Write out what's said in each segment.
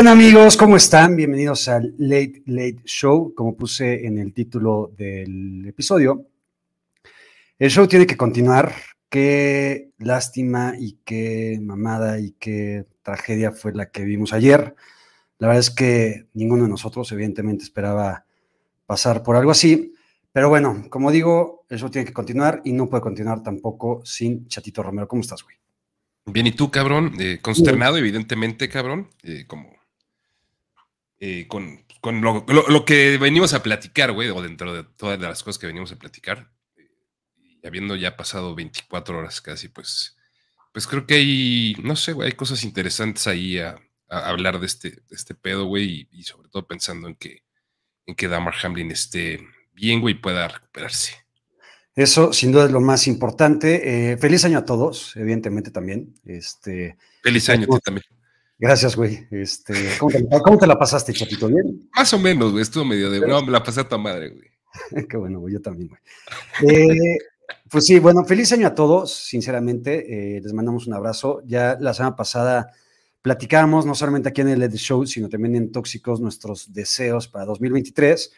¿Qué amigos? ¿Cómo están? Bienvenidos al Late Late Show. Como puse en el título del episodio, el show tiene que continuar. Qué lástima y qué mamada y qué tragedia fue la que vimos ayer. La verdad es que ninguno de nosotros evidentemente esperaba pasar por algo así. Pero bueno, como digo, el show tiene que continuar y no puede continuar tampoco sin Chatito Romero. ¿Cómo estás, güey? Bien, ¿y tú, cabrón? Eh, consternado, evidentemente, cabrón. Eh, como eh, con, lo, que venimos a platicar, güey, o dentro de todas las cosas que venimos a platicar, y habiendo ya pasado 24 horas casi, pues, pues creo que hay, no sé, güey, hay cosas interesantes ahí a, hablar de este, este pedo, güey, y, sobre todo pensando en que, en que Damar Hamlin esté bien, güey, pueda recuperarse. Eso sin duda es lo más importante. Eh, feliz año a todos, evidentemente también. Este, feliz año a ti también. Gracias, güey. Este, ¿cómo, te, la pasaste, chatito? ¿Bien? Más o menos, güey. Estuvo medio de. No, me la pasé a tu madre, güey. Qué bueno, güey. Yo también, güey. Eh, pues sí, bueno, feliz año a todos, sinceramente. Eh, les mandamos un abrazo. Ya la semana pasada platicábamos, no solamente aquí en el LED Show, sino también en Tóxicos, nuestros deseos para 2023.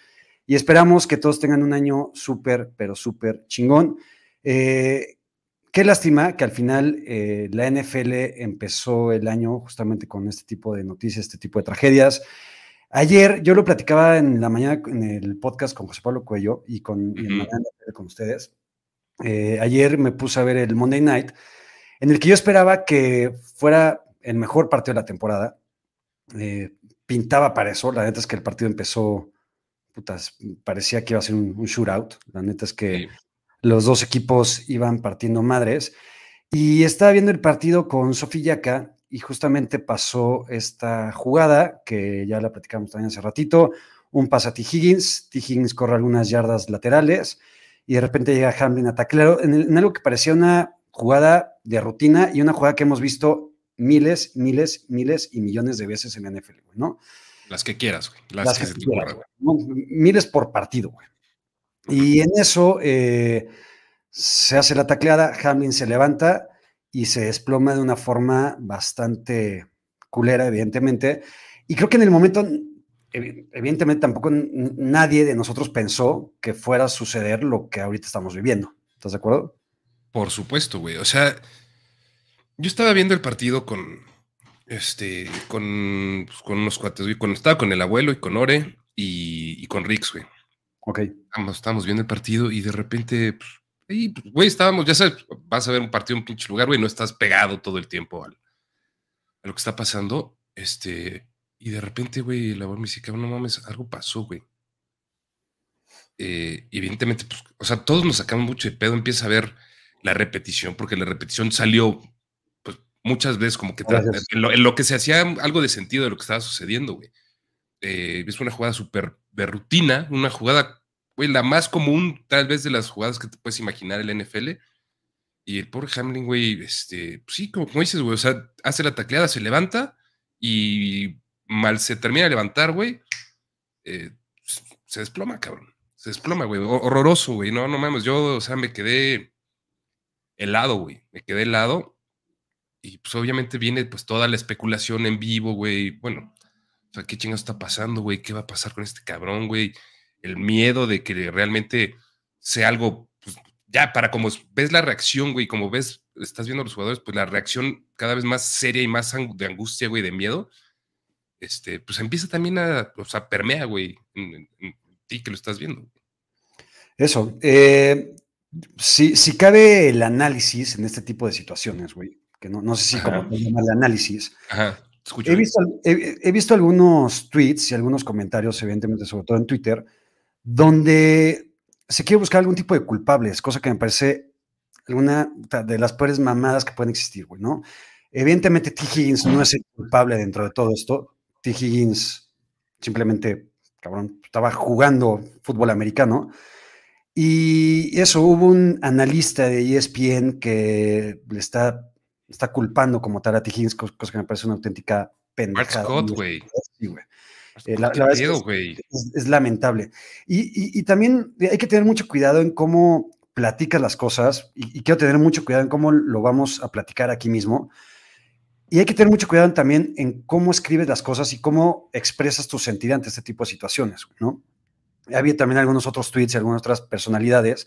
Y esperamos que todos tengan un año súper, pero súper chingón. Eh, Qué lástima que al final eh, la NFL empezó el año justamente con este tipo de noticias, este tipo de tragedias. Ayer yo lo platicaba en la mañana en el podcast con José Pablo Cuello y con, con ustedes. Eh, ayer me puse a ver el Monday Night, en el que yo esperaba que fuera el mejor partido de la temporada. Eh, pintaba para eso. La neta es que el partido empezó, putas, parecía que iba a ser un, shootout. La neta es que los dos equipos iban partiendo madres. Y estaba viendo el partido con Sofía Yaka y justamente pasó esta jugada que ya la platicamos también hace ratito. Un pase a T. Higgins, T. Higgins corre algunas yardas laterales y de repente llega Hamlin a taclero en, en algo que parecía una jugada de rutina y una jugada que hemos visto miles, miles, miles y millones de veces en la NFL, ¿no? Las que quieras, güey. Las, que, quieras, Miles por partido, güey. Y en eso eh, se hace la tacleada, Hamlin se levanta y se desploma de una forma bastante culera, evidentemente. Y creo que en el momento, evidentemente tampoco nadie de nosotros pensó que fuera a suceder lo que ahorita estamos viviendo. ¿Estás de acuerdo? Por supuesto, güey. O sea, yo estaba viendo el partido con, este, con, pues, con unos cuates, güey. estaba con el abuelo y con Ore y con Rix, güey. Ok. Estábamos, viendo el partido y de repente, pues, pues, güey, estábamos, ya sabes, vas a ver un partido en un pinche lugar, güey, no estás pegado todo el tiempo al, a lo que está pasando. Este, y de repente, güey, la voz me dice, cabrón, no mames, algo pasó, güey. Eh, evidentemente, pues, o sea, todos nos sacamos mucho de pedo, empieza a ver la repetición, porque la repetición salió, pues, muchas veces como que en lo, que se hacía algo de sentido de lo que estaba sucediendo, güey. Eh, es una jugada súper de rutina, una jugada, güey, la más común tal vez de las jugadas que te puedes imaginar el NFL. Y el pobre Hamlin, güey, este, pues sí, como, dices, güey, o sea, hace la tacleada, se levanta y mal se termina de levantar, güey, eh, se desploma, cabrón. Se desploma, güey. Horroroso, güey. No, no mames. Yo, o sea, me quedé helado, güey. Me quedé helado. Y pues obviamente viene pues toda la especulación en vivo, güey. Bueno, o sea, ¿qué chingados está pasando, güey? ¿Qué va a pasar con este cabrón, güey? El miedo de que realmente sea algo, pues, ya para como ves la reacción, güey, como ves, estás viendo a los jugadores, pues la reacción cada vez más seria y más de angustia, güey, de miedo, este, pues empieza también a, o sea, permea, güey, en, ti que lo estás viendo. Eso. Eh, si, si, cabe el análisis en este tipo de situaciones, güey, que no, no sé si como llama el análisis. Ajá. He visto, he, visto, algunos tweets y algunos comentarios, evidentemente, sobre todo en Twitter, donde se quiere buscar algún tipo de culpables, cosa que me parece alguna de las peores mamadas que pueden existir, güey, ¿no? Evidentemente, T. Higgins no es el culpable dentro de todo esto. T. Higgins simplemente, cabrón, estaba jugando fútbol americano. Y eso, hubo un analista de ESPN que le está está culpando como tal a T. Higgins, cosa que me parece una auténtica pendejada. Scott, güey. Sí, güey. Eh, la, verdad es, lamentable. Y, también hay que tener mucho cuidado en cómo platicas las cosas y, quiero tener mucho cuidado en cómo lo vamos a platicar aquí mismo. Y hay que tener mucho cuidado también en cómo escribes las cosas y cómo expresas tu sentir ante este tipo de situaciones, ¿no? Había también algunos otros tweets y algunas otras personalidades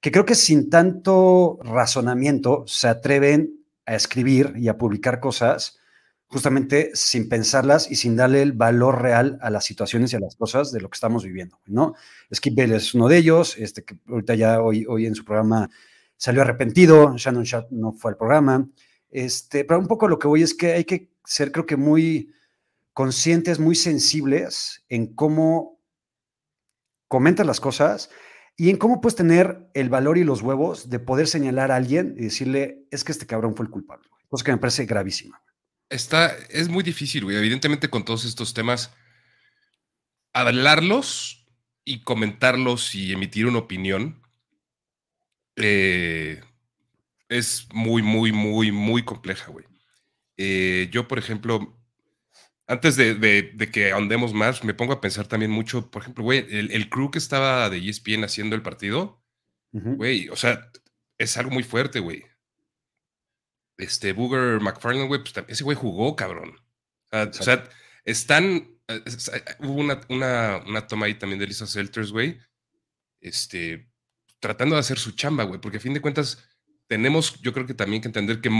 que creo que sin tanto razonamiento se atreven a escribir y a publicar cosas justamente sin pensarlas y sin darle el valor real a las situaciones y a las cosas de lo que estamos viviendo, ¿no? Skip Bell es uno de ellos, este que ahorita ya hoy, hoy en su programa salió arrepentido, Shannon Sharp no fue al programa, este, pero un poco lo que voy es que hay que ser creo que muy conscientes, muy sensibles en cómo comentas las cosas y en cómo puedes tener el valor y los huevos de poder señalar a alguien y decirle, es que este cabrón fue el culpable, cosa que me parece gravísima. Está, es muy difícil, güey. Evidentemente con todos estos temas, hablarlos y comentarlos y emitir una opinión eh, es muy, muy, muy, muy compleja, güey. Eh, yo, por ejemplo, antes de, que ahondemos más, me pongo a pensar también mucho, por ejemplo, güey, el, crew que estaba de ESPN haciendo el partido, güey, o sea, es algo muy fuerte, güey. Este Booger McFarland, güey, pues ese güey jugó, cabrón. o sea, están. hubo una, una, toma ahí también de Lisa Selters, güey. Este, tratando de hacer su chamba, güey, porque a fin de cuentas tenemos, yo creo que también que entender que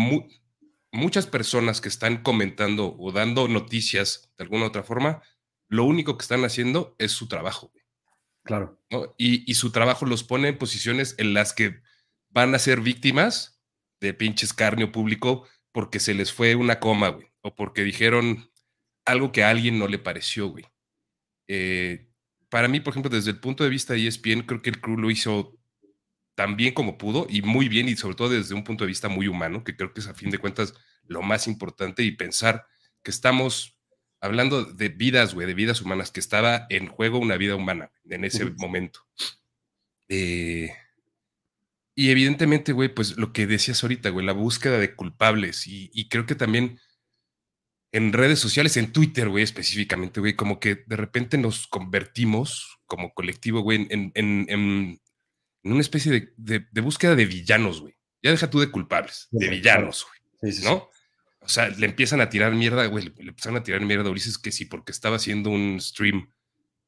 muchas personas que están comentando o dando noticias de alguna otra forma, lo único que están haciendo es su trabajo. Claro. Y, y, su trabajo los pone en posiciones en las que van a ser víctimas de pinche escarnio público porque se les fue una coma, güey, o porque dijeron algo que a alguien no le pareció, güey. Eh, para mí, por ejemplo, desde el punto de vista de ESPN, creo que el crew lo hizo tan bien como pudo y muy bien y sobre todo desde un punto de vista muy humano, que creo que es a fin de cuentas lo más importante y pensar que estamos hablando de vidas, güey, de vidas humanas, que estaba en juego una vida humana en ese momento. Eh, y evidentemente, güey, pues lo que decías ahorita, güey, la búsqueda de culpables y, creo que también en redes sociales, en Twitter, güey, específicamente, güey, como que de repente nos convertimos como colectivo, güey, en, en una especie de, búsqueda de villanos, güey. Ya deja tú de culpables, de villanos, güey. ¿No? O sea, le empiezan a tirar mierda, güey, le, empiezan a tirar mierda a Ulises que sí, porque estaba haciendo un stream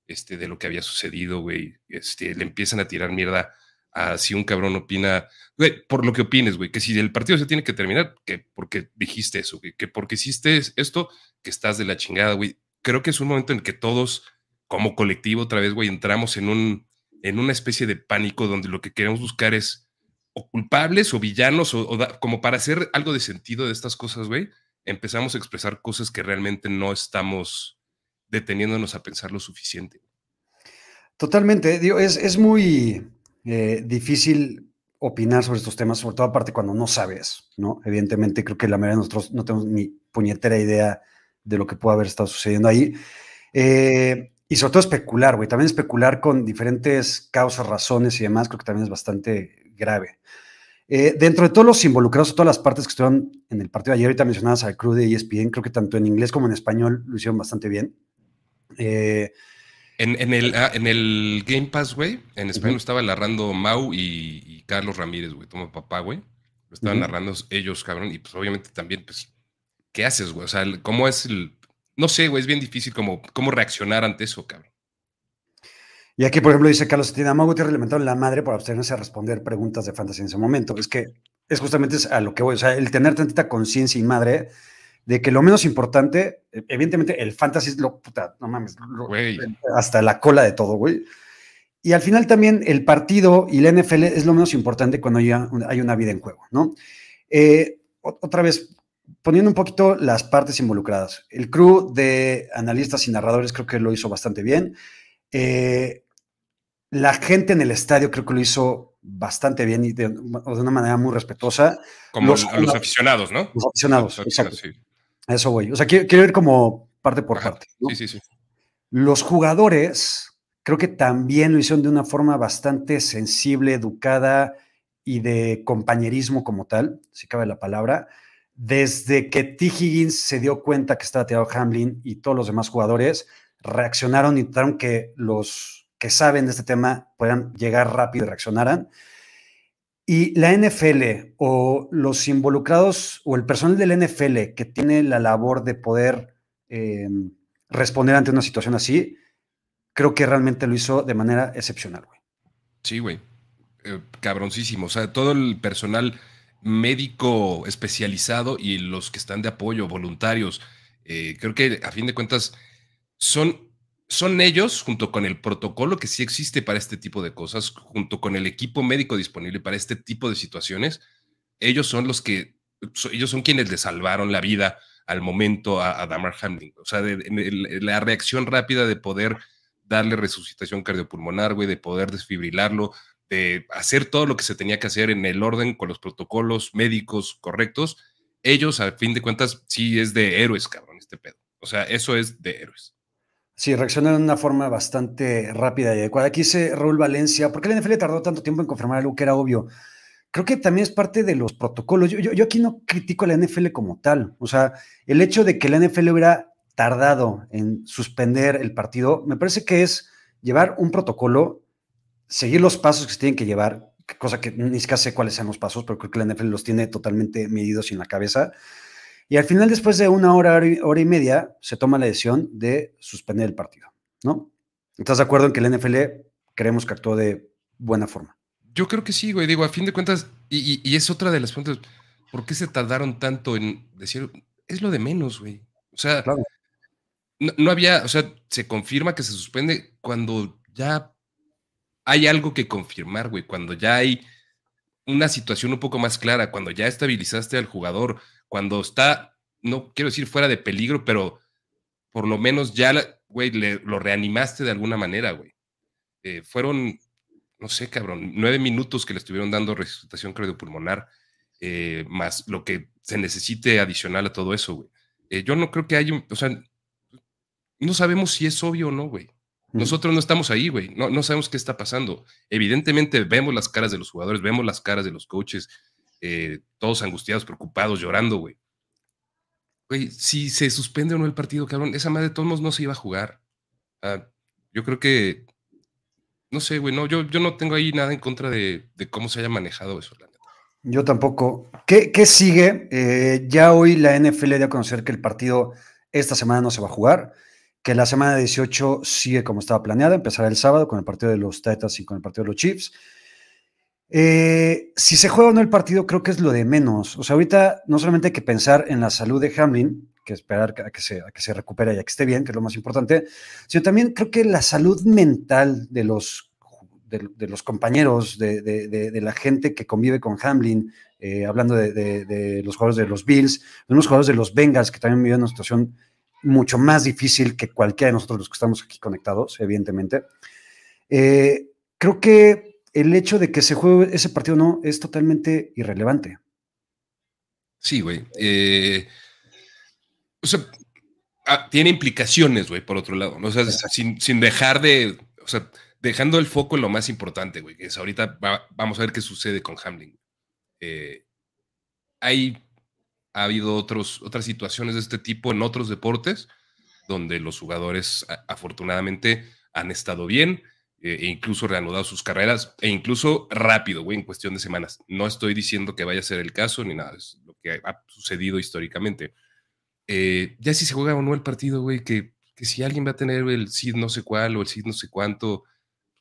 este, de lo que había sucedido, güey. Este, le empiezan a tirar mierda a si un cabrón opina, güey, por lo que opines, güey, que si el partido se tiene que terminar, que porque dijiste eso, güey, que porque hiciste esto, que estás de la chingada, güey. Creo que es un momento en que todos, como colectivo, otra vez, güey, entramos en un, en una especie de pánico donde lo que queremos buscar es o culpables o villanos o, como para hacer algo de sentido de estas cosas, güey, empezamos a expresar cosas que realmente no estamos deteniéndonos a pensar lo suficiente. Totalmente, digo, es, es muy eh, difícil opinar sobre estos temas, sobre todo aparte cuando no sabes, ¿no? Evidentemente creo que la mayoría de nosotros no tenemos ni puñetera idea de lo que puede haber estado sucediendo ahí. Eh, y sobre todo especular, güey. También especular con diferentes causas, razones y demás, creo que también es bastante grave. Eh, dentro de todos los involucrados, todas las partes que estuvieron en el partido de ayer, ahorita mencionadas al crew de ESPN, creo que tanto en inglés como en español lo hicieron bastante bien. Eh, en, el, ah, en el Game Pass, güey, en español estaba narrando Mau y, Carlos Ramírez, güey, toma papá, güey. Lo estaban narrando ellos, cabrón, y pues obviamente también, pues, ¿qué haces, güey? O sea, ¿cómo es el, no sé, güey, es bien difícil como, cómo reaccionar ante eso, cabrón. Y aquí, por ejemplo, dice Carlos Tina Gutiérrez le la madre por abstenerse a responder preguntas de fantasía en ese momento. Es que es justamente a lo que voy, o sea, el tener tantita conciencia y madre de que lo menos importante, evidentemente el fantasy es lo, puta, no mames, hasta la cola de todo, güey. Y al final también el partido y la NFL es lo menos importante cuando una, hay una vida en juego, ¿no? Eh, otra vez, poniendo un poquito las partes involucradas. El crew de analistas y narradores creo que lo hizo bastante bien. Eh, la gente en el estadio creo que lo hizo bastante bien y de, una manera muy respetuosa. Como los, a los aficionados, ¿no? Los aficionados, exacto. eso voy. O sea, quiero, ir como parte por parte. Sí, sí, sí. Los jugadores creo que también lo hicieron de una forma bastante sensible, educada y de compañerismo como tal, si cabe la palabra desde que T. Higgins se dio cuenta que estaba tirado Hamlin y todos los demás jugadores, reaccionaron y trataron que los que saben de este tema puedan llegar rápido y reaccionaran. Y la NFL o los involucrados o el personal de la NFL que tiene la labor de poder em, responder ante una situación así, creo que realmente lo hizo de manera excepcional, güey. Sí, güey. Eh, cabroncísimo. O sea, todo el personal médico especializado y los que están de apoyo, voluntarios, eh, creo que a fin de cuentas son, son ellos, junto con el protocolo que sí existe para este tipo de cosas, junto con el equipo médico disponible para este tipo de situaciones, ellos son los que, ellos son quienes le salvaron la vida al momento a, Damar Hamlin. O sea, la reacción rápida de poder darle resucitación cardiopulmonar, güey, de poder desfibrilarlo, de hacer todo lo que se tenía que hacer en el orden con los protocolos médicos correctos, ellos, a fin de cuentas, sí es de héroes, cabrón, este pedo. O sea, eso es de héroes. Sí, reaccionaron de una forma bastante rápida y adecuada. Aquí dice Raúl Valencia, ¿por qué la NFL tardó tanto tiempo en confirmar algo que era obvio? Creo que también es parte de los protocolos. Yo, yo, aquí no critico a la NFL como tal. O sea, el hecho de que la NFL hubiera tardado en suspender el partido, me parece que es llevar un protocolo seguir los pasos que se tienen que llevar, cosa que ni siquiera sé cuáles sean los pasos, pero creo que la NFL los tiene totalmente medidos en la cabeza. Y al final, después de una hora, hora y media, se toma la decisión de suspender el partido, ¿no? ¿Estás de acuerdo en que la NFL creemos que actuó de buena forma? Yo creo que sí, güey. Digo, a fin de cuentas, y, es otra de las preguntas, ¿por qué se tardaron tanto en decir? Es lo de menos, güey. O sea, no, no, había, o sea, se confirma que se suspende cuando ya hay algo que confirmar, güey, cuando ya hay una situación un poco más clara, cuando ya estabilizaste al jugador, cuando está, no quiero decir fuera de peligro, pero por lo menos ya, güey, lo reanimaste de alguna manera, güey. Eh, fueron, no sé, cabrón, nueve minutos que le estuvieron dando resucitación cardiopulmonar, eh, más lo que se necesite adicional a todo eso, güey. Eh, yo no creo que haya, o sea, no sabemos si es obvio o no, güey. Nosotros no estamos ahí, güey. No, no sabemos qué está pasando. Evidentemente vemos las caras de los jugadores, vemos las caras de los coaches, eh, todos angustiados, preocupados, llorando, güey. Güey, si se suspende o no el partido, cabrón, esa madre de todos modos no se iba a jugar. Ah, yo creo que, no sé, güey, no, yo, yo no tengo ahí nada en contra de, cómo se haya manejado eso, la Yo tampoco. ¿Qué, qué sigue? Eh, ya hoy la NFL dio a conocer que el partido esta semana no se va a jugar que la semana 18 sigue como estaba planeada, empezará el sábado con el partido de los Titans y con el partido de los Chiefs. Eh, si se juega o no el partido, creo que es lo de menos. O sea, ahorita no solamente hay que pensar en la salud de Hamlin, que esperar a que, se, que se recupere y a que esté bien, que es lo más importante, sino también creo que la salud mental de los, de, los compañeros, de, la gente que convive con Hamlin, eh, hablando de, los jugadores de los Bills, de unos jugadores de los Bengals que también viven una situación mucho más difícil que cualquiera de nosotros los que estamos aquí conectados, evidentemente. Eh, creo que el hecho de que se juegue ese partido no es totalmente irrelevante. Sí, güey. Eh, o sea, ah, tiene implicaciones, güey, por otro lado. O sea, sin, dejar de, o sea, dejando el foco en lo más importante, güey, que es ahorita vamos a ver qué sucede con Hamlin. Eh, hay ha habido otros, otras situaciones de este tipo en otros deportes donde los jugadores afortunadamente han estado bien eh, e incluso reanudado sus carreras e incluso rápido, güey, en cuestión de semanas. No estoy diciendo que vaya a ser el caso ni nada, es lo que ha sucedido históricamente. Eh, ya si se juega o no el partido, güey, que, que si alguien va a tener el SID no sé cuál o el SID no sé cuánto,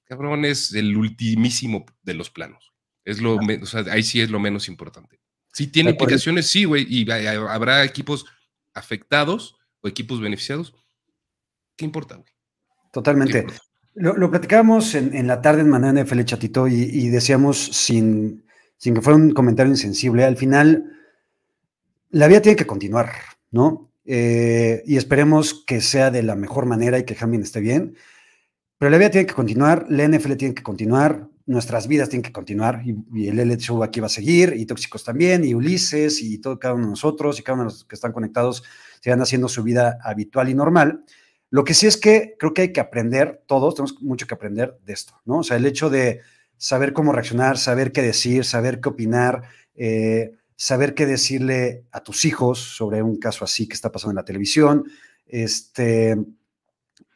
cabrón, es el ultimísimo de los planos. Es lo, o sea, ahí sí es lo menos importante. Si tiene implicaciones, sí, güey, y habrá equipos afectados o equipos beneficiados. ¿Qué importa, güey? Totalmente. Lo, lo, platicábamos en, la tarde en Manera NFL Chatito y, decíamos sin, sin que fuera un comentario insensible, al final la vida tiene que continuar, ¿no? Eh, y esperemos que sea de la mejor manera y que Hamlin esté bien. Pero la vida tiene que continuar, la NFL tiene que continuar, nuestras vidas tienen que continuar y, el LL Show aquí va a seguir y Tóxicos también y Ulises y todo cada uno de nosotros y cada uno de los que están conectados sigan haciendo su vida habitual y normal. Lo que sí es que creo que hay que aprender, todos tenemos mucho que aprender de esto, ¿no? O sea, el hecho de saber cómo reaccionar, saber qué decir, saber qué opinar, eh, saber qué decirle a tus hijos sobre un caso así que está pasando en la televisión, este,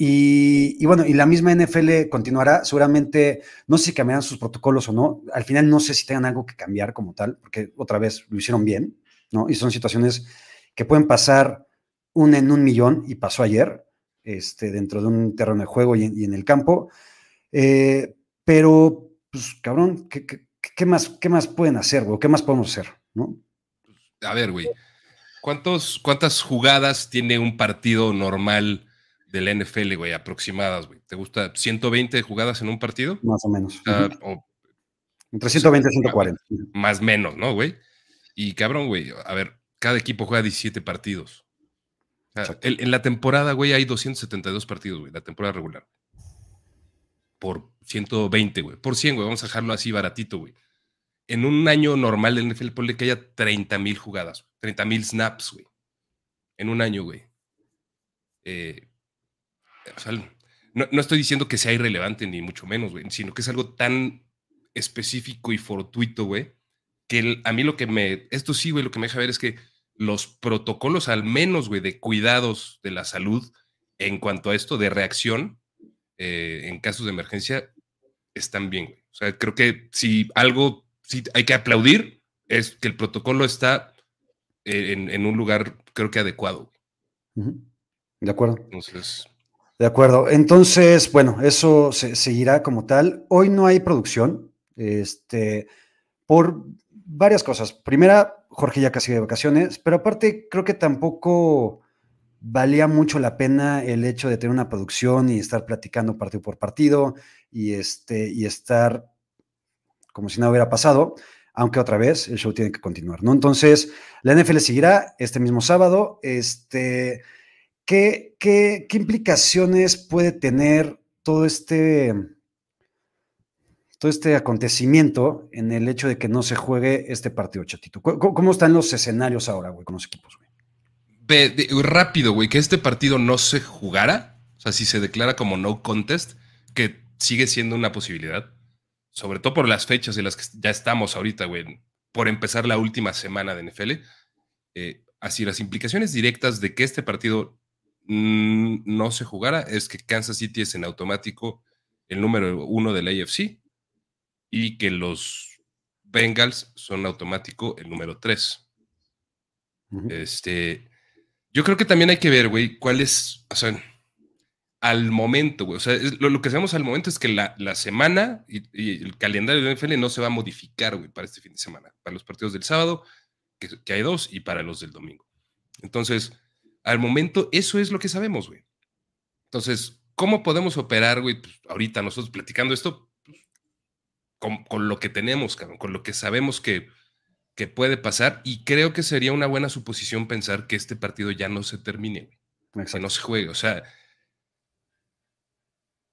Y, bueno, y la misma NFL continuará, seguramente, no sé si cambiarán sus protocolos o no, al final no sé si tengan algo que cambiar como tal, porque otra vez lo hicieron bien, ¿no? Y son situaciones que pueden pasar un en un millón, y pasó ayer, este, dentro de un terreno de juego y en, el campo. Eh, pero, pues, cabrón, ¿qué, más, ¿qué más pueden hacer, güey? ¿Qué más podemos hacer, no? A ver, güey, ¿cuántas jugadas tiene un partido normal del NFL, güey, aproximadas, güey? ¿Te gusta 120 jugadas en un partido? Más o menos. Entre 120 y 140. Más menos, ¿no, güey? Y cabrón, güey, a ver, cada equipo juega 17 partidos. en, la temporada, güey, hay 272 partidos, güey, la temporada regular. Por 120, güey. Por 100, güey. Vamos a dejarlo así baratito, güey. En un año normal del NFL, ponle que haya 30 mil jugadas, 30 mil snaps, güey. En un año, güey. Eh, o sea, no, no, estoy diciendo que sea irrelevante, ni mucho menos, güey, sino que es algo tan específico y fortuito, güey, que a mí lo que me. Esto sí, güey, lo que me deja ver es que los protocolos, al menos, güey, de cuidados de la salud en cuanto a esto de reacción eh, en casos de emergencia, están bien, güey. O sea, creo que si algo sí hay que aplaudir es que el protocolo está eh, en, un lugar, creo que adecuado. De acuerdo. Entonces. De acuerdo. Entonces, bueno, eso se, seguirá como tal. Hoy no hay producción, este, por varias cosas. Primera, Jorge ya casi de vacaciones, pero aparte creo que tampoco valía mucho la pena el hecho de tener una producción y estar platicando partido por partido y, este, y estar como si nada hubiera pasado, aunque otra vez el show tiene que continuar, ¿no? Entonces, la NFL seguirá este mismo sábado. Este, ¿qué, qué, qué implicaciones puede tener todo este todo este acontecimiento en el hecho de que no se juegue este partido, chatito. ¿Cómo, están los escenarios ahora, güey, con los equipos, güey? Ve, rápido, güey, que este partido no se jugara, o sea, si se declara como no contest, que sigue siendo una posibilidad, sobre todo por las fechas en las que ya estamos ahorita, güey, por empezar la última semana de NFL. Eh, así, las implicaciones directas de que este partido no se jugara es que Kansas City es en automático el número uno del AFC y que los Bengals son automático el número 3. Este, yo creo que también hay que ver, güey, cuál es, o sea, al momento, güey, o sea, lo, que sabemos al momento es que la, semana y, el calendario de NFL no se va a modificar, güey, para este fin de semana, para los partidos del sábado, que, hay dos, y para los del domingo. Entonces, al momento, eso es lo que sabemos, güey. Entonces, ¿cómo podemos operar, güey? Pues, ahorita nosotros platicando esto, con, lo que tenemos, con lo que sabemos que, que puede pasar. Y creo que sería una buena suposición pensar que este partido ya no se termine, que no se juegue. O sea,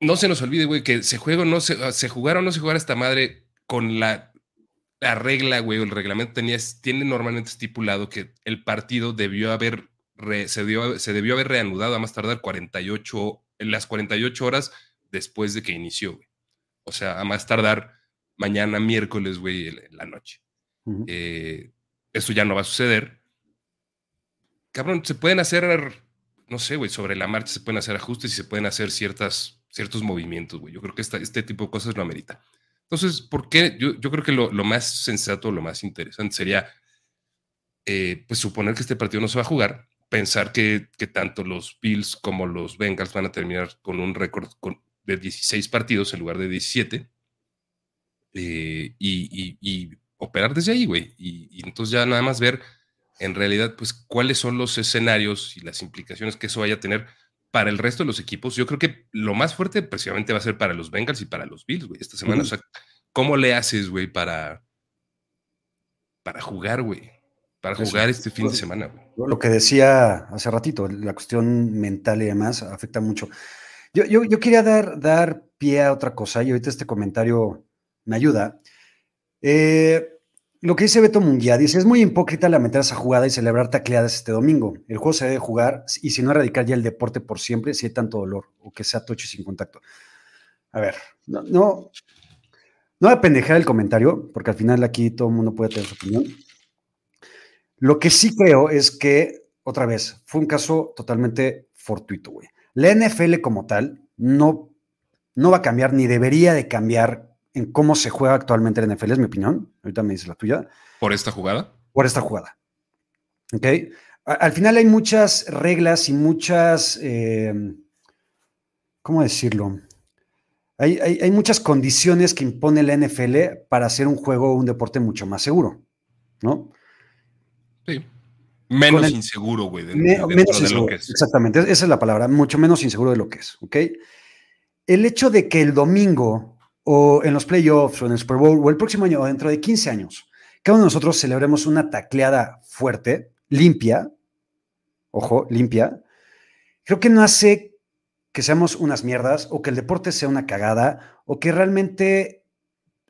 no se nos olvide, güey, que se juega o no se, se jugara o no se jugara esta madre con la, la regla, güey, o el reglamento tenía, tiene normalmente estipulado que el partido debió haber, se, se debió haber reanudado a más tardar 48, en las 48 horas después de que inició, güey. O sea, a más tardar mañana miércoles, güey, en la noche. Eh, eso ya no va a suceder. Cabrón, se pueden hacer, no sé, güey, sobre la marcha se pueden hacer ajustes y se pueden hacer ciertas, ciertos movimientos, güey. Yo creo que este tipo de cosas lo amerita. Entonces, ¿por qué? Yo, yo creo que lo, más sensato, lo más interesante sería, eh, pues, suponer que este partido no se va a jugar, pensar que, que, tanto los Bills como los Bengals van a terminar con un récord de 16 partidos en lugar de 17 eh, y, operar desde ahí, güey. Y, entonces ya nada más ver en realidad, pues, cuáles son los escenarios y las implicaciones que eso vaya a tener para el resto de los equipos. Yo creo que lo más fuerte precisamente va a ser para los Bengals y para los Bills, güey, esta semana. O sea, ¿cómo le haces, güey, para, para jugar, güey? Para jugar este fin de semana, güey. Lo que decía hace ratito, la cuestión mental y demás afecta mucho. Yo, yo, yo quería dar, dar pie a otra cosa y ahorita este comentario me ayuda. Eh, lo que dice Beto Munguía, dice, es muy hipócrita lamentar esa jugada y celebrar tacleadas este domingo. El juego se debe jugar y si no erradicar ya el deporte por siempre si hay tanto dolor o que sea tocho y sin contacto. A ver, no, no, no voy a pendejar el comentario, porque al final aquí todo el mundo puede tener su opinión. Lo que sí creo es que, otra vez, fue un caso totalmente fortuito, güey. La NFL como tal no, no va a cambiar ni debería de cambiar en cómo se juega actualmente la NFL, es mi opinión. Ahorita me dices la tuya. ¿Por esta jugada? Por esta jugada. ¿Ok? Al final hay muchas reglas y muchas, eh, ¿cómo decirlo? Hay, muchas condiciones que impone la NFL para hacer un juego o un deporte mucho más seguro, ¿no? Sí. Menos inseguro, güey. menos inseguro, exactamente. Esa es la palabra, mucho menos inseguro de lo que es, ¿ok? El hecho de que el domingo o en los playoffs o en el Super Bowl o el próximo año o dentro de 15 años, cada uno de nosotros celebremos una tacleada fuerte, limpia, ojo, limpia, creo que no hace que seamos unas mierdas o que el deporte sea una cagada o que realmente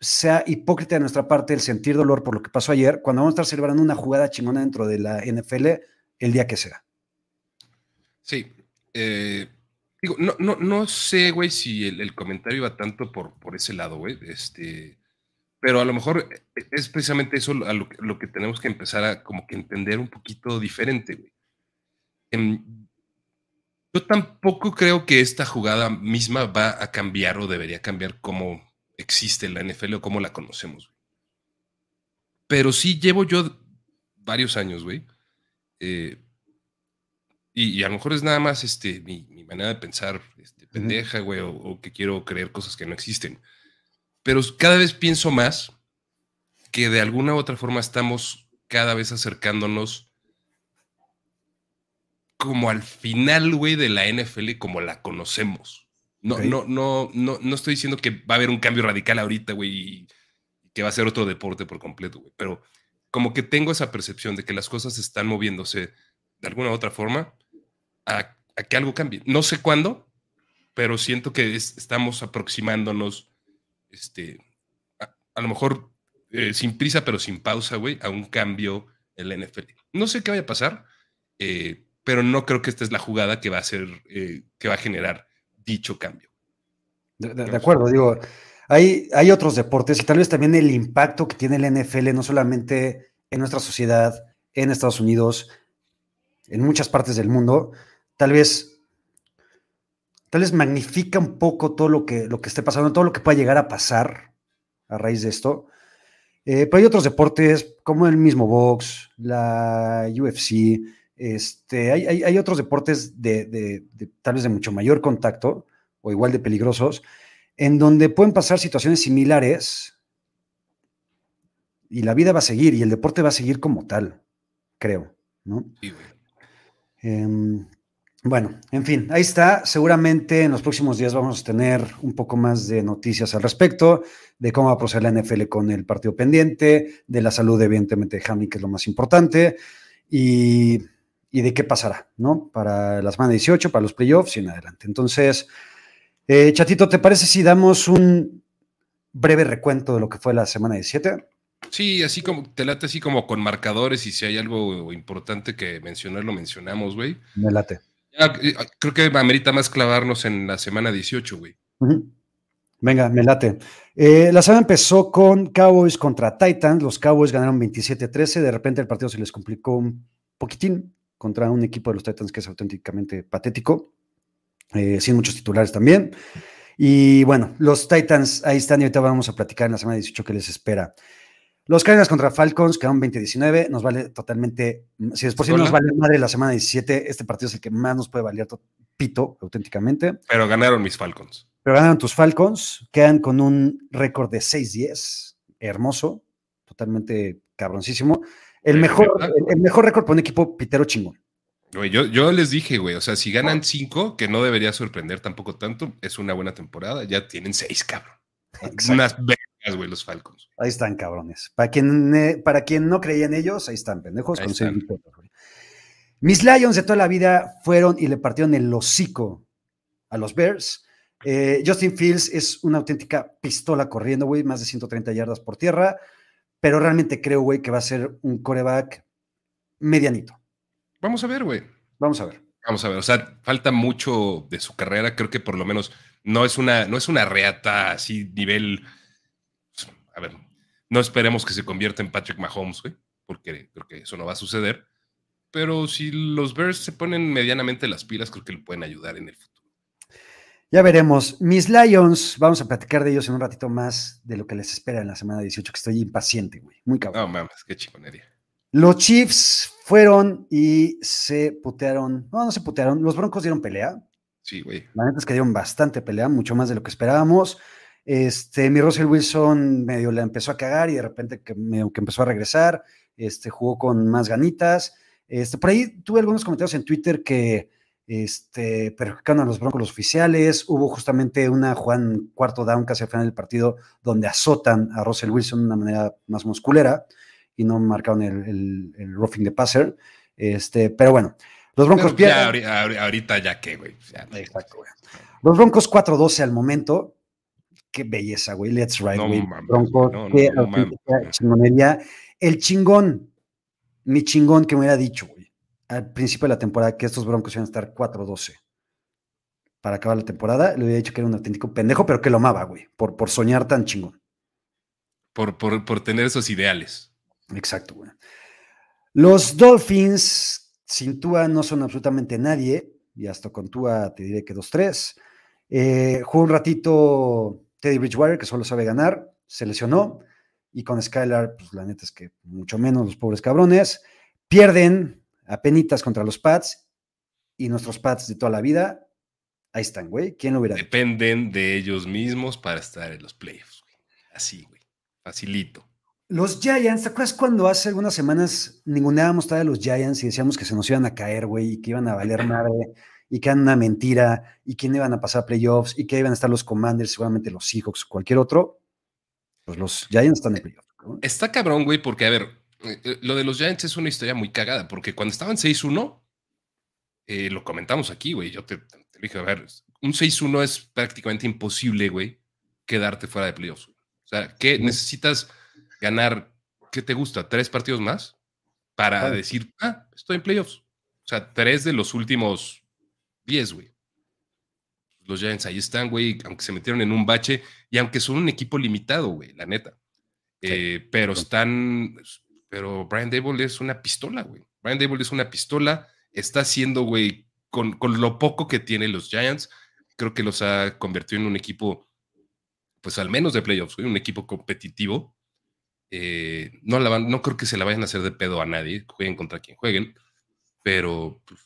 sea hipócrita de nuestra parte el sentir dolor por lo que pasó ayer cuando vamos a estar celebrando una jugada chingona dentro de la NFL el día que sea. Sí. Eh, digo, no, no, no sé, güey, si el, comentario iba tanto por, por ese lado, güey. Este, pero a lo mejor es precisamente eso lo, lo, que tenemos que empezar a como que entender un poquito diferente, güey. Em, yo tampoco creo que esta jugada misma va a cambiar o debería cambiar cómo existe la NFL o cómo la conocemos. Pero sí llevo yo varios años, güey. Eh, y, a lo mejor es nada más este, mi, manera de pensar este, pendeja, güey, o, que quiero creer cosas que no existen. Pero cada vez pienso más que de alguna u otra forma estamos cada vez acercándonos como al final, güey, de la NFL como la conocemos. No, no, no, no, no estoy diciendo que va a haber un cambio radical ahorita, güey, y que va a ser otro deporte por completo, güey. Pero como que tengo esa percepción de que las cosas están moviéndose de alguna u otra forma a, que algo cambie. No sé cuándo, pero siento que estamos aproximándonos, este, a, lo mejor eh, sin prisa, pero sin pausa, güey, a un cambio en la NFL. No sé qué vaya a pasar. Eh, pero no creo que esta es la jugada que va a ser, eh, que va a generar dicho cambio. De, acuerdo, digo, hay, hay otros deportes y tal vez también el impacto que tiene el NFL, no solamente en nuestra sociedad, en Estados Unidos, en muchas partes del mundo, tal vez, tal vez magnifica un poco todo lo que, lo que esté pasando, todo lo que pueda llegar a pasar a raíz de esto. Eh, pero hay otros deportes como el mismo box, la UFC, este, hay, otros deportes de, tal vez de mucho mayor contacto o igual de peligrosos, en donde pueden pasar situaciones similares y la vida va a seguir y el deporte va a seguir como tal, creo, ¿no? Em, bueno, en fin, ahí está. Seguramente en los próximos días vamos a tener un poco más de noticias al respecto, de cómo va a proceder la NFL con el partido pendiente, de la salud, evidentemente, de Hamlin, que es lo más importante. Y y de qué pasará, ¿no? Para la semana 18, para los playoffs y en adelante. Entonces, eh, Chatito, ¿te parece si damos un breve recuento de lo que fue la semana 17? Sí, así como, te late así como con marcadores y si hay algo importante que mencionar, lo mencionamos, güey. Me late. Eh, creo que amerita más clavarnos en la semana 18, güey. Venga, me late. Eh, la semana empezó con Cowboys contra Titans. Los Cowboys ganaron 27-13. De repente el partido se les complicó un poquitín contra un equipo de los Titans que es auténticamente patético, eh, sin muchos titulares también. Y bueno, los Titans ahí están y ahorita vamos a platicar en la semana 18 que les espera. Los Cardinals contra Falcons quedaron 20-19, nos vale totalmente, si después sí nos vale madre la semana 17, este partido es el que más nos puede valer pito auténticamente. Pero ganaron mis Falcons. Pero ganaron tus Falcons, quedan con un récord de 6-10, hermoso, totalmente cabroncísimo. El mejor, el, mejor récord para un equipo pitero chingón. yo, yo les dije, güey, o sea, si ganan cinco, que no debería sorprender tampoco tanto, es una buena temporada, ya tienen seis, cabrón. Unas vergas, güey, los Falcons. Ahí están, cabrones. Para quien, eh, para quien no creía en ellos, ahí están, pendejos. con Mis Lions de toda la vida fueron y le partieron el hocico a los Bears. Eh, Justin Fields es una auténtica pistola corriendo, güey, más de 130 yardas por tierra pero realmente creo, güey, que va a ser un coreback medianito. Vamos a ver, güey. Vamos a ver. Vamos a ver, o sea, falta mucho de su carrera, creo que por lo menos no es una, no es una reata así nivel, a ver, no esperemos que se convierta en Patrick Mahomes, güey, porque creo que eso no va a suceder, pero si los Bears se ponen medianamente las pilas, creo que le pueden ayudar en el futuro. Ya veremos. Mis Lions, vamos a platicar de ellos en un ratito más de lo que les espera en la semana 18, que estoy impaciente, güey. Muy cabrón. No mames, qué chingonería. Los Chiefs fueron y se putearon. No, no se putearon. Los Broncos dieron pelea. Sí, güey. La neta es que dieron bastante pelea, mucho más de lo que esperábamos. Este, mi Russell Wilson medio le empezó a cagar y de repente que, medio que empezó a regresar. Este, jugó con más ganitas. Este, por ahí tuve algunos comentarios en Twitter que este, perjudicaron a los Broncos los oficiales. Hubo justamente una jugada cuarto down casi al final del partido donde azotan a Russell Wilson de una manera más musculera y no marcaron el, el, roughing de passer. Este, pero bueno, los Broncos pierden. ahorita ya que, güey. Exacto, güey. Los Broncos 4-12 al momento. Qué belleza, güey. Let's ride, güey. Broncos, qué chingonería. El chingón, mi chingón que me hubiera dicho, güey al principio de la temporada que estos Broncos iban a estar 4-12 para acabar la temporada. Le hubiera dicho que era un auténtico pendejo, pero que lo amaba, güey, por, por soñar tan chingón. Por, por, tener esos ideales. Exacto, güey. Los Dolphins sin Tua no son absolutamente nadie, y hasta con Tua te diré que 2-3. Eh, jugó un ratito Teddy Bridgewater, que solo sabe ganar, se lesionó, y con Skylar, pues la neta es que mucho menos los pobres cabrones. Pierden apenitas contra los Pats y nuestros Pats de toda la vida, ahí están, güey. ¿Quién lo hubiera Dependen de ellos mismos para estar en los playoffs, güey. Así, güey. Facilito. Los Giants, ¿te acuerdas cuando hace algunas semanas ninguneábamos todavía a los Giants y decíamos que se nos iban a caer, güey, y que iban a valer madre, y que eran una mentira, y que no iban a pasar playoffs, y que iban a estar los Commanders, seguramente los Seahawks o cualquier otro? Pues los Giants están en playoffs. Está cabrón, güey, porque, a ver, lo de los Giants es una historia muy cagada, porque cuando estaban 6-1, eh, lo comentamos aquí, güey. Yo te, dije, a ver, un 6-1 es prácticamente imposible, güey, quedarte fuera de playoffs. O sea, ¿qué necesitas ganar? ¿Qué te gusta? ¿Tres partidos más? Para decir, ah, estoy en playoffs. O sea, tres de los últimos diez, güey. Los Giants ahí están, güey, aunque se metieron en un bache y aunque son un equipo limitado, güey, la neta. pero están, pero Brian Dable es una pistola, güey. Brian Dable es una pistola, está haciendo, güey, con, lo poco que tiene los Giants, creo que los ha convertido en un equipo, pues al menos de playoffs, güey, un equipo competitivo. Eh, no, la no creo que se la vayan a hacer de pedo a nadie, jueguen contra quien jueguen, pero pues,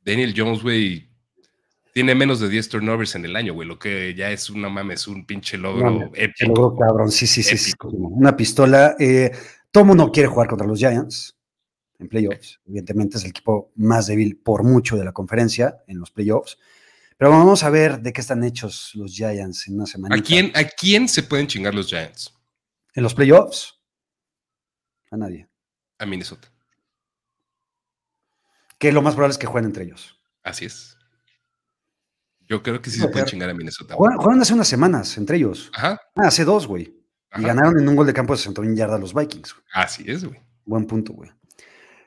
Daniel Jones, güey, tiene menos de 10 turnovers en el año, güey, lo que ya es una mames, un pinche logro épico. Logro cabrón, sí, sí, sí, sí, una pistola. Eh, todo el mundo quiere jugar contra los Giants en playoffs. Evidentemente es el equipo más débil por mucho de la conferencia en los playoffs. Pero vamos a ver de qué están hechos los Giants en una semana. ¿A quién, ¿A quién se pueden chingar los Giants? ¿En los playoffs? A nadie. A Minnesota. Que lo más probable es que jueguen entre ellos. Así es. Yo creo que sí se pueden chingar a Minnesota. Juegan, hace unas semanas entre ellos. Ajá. Ah, hace dos, güey. Y ganaron en un gol de campo de 61 yardas los Vikings. Así es, güey. Buen punto, güey.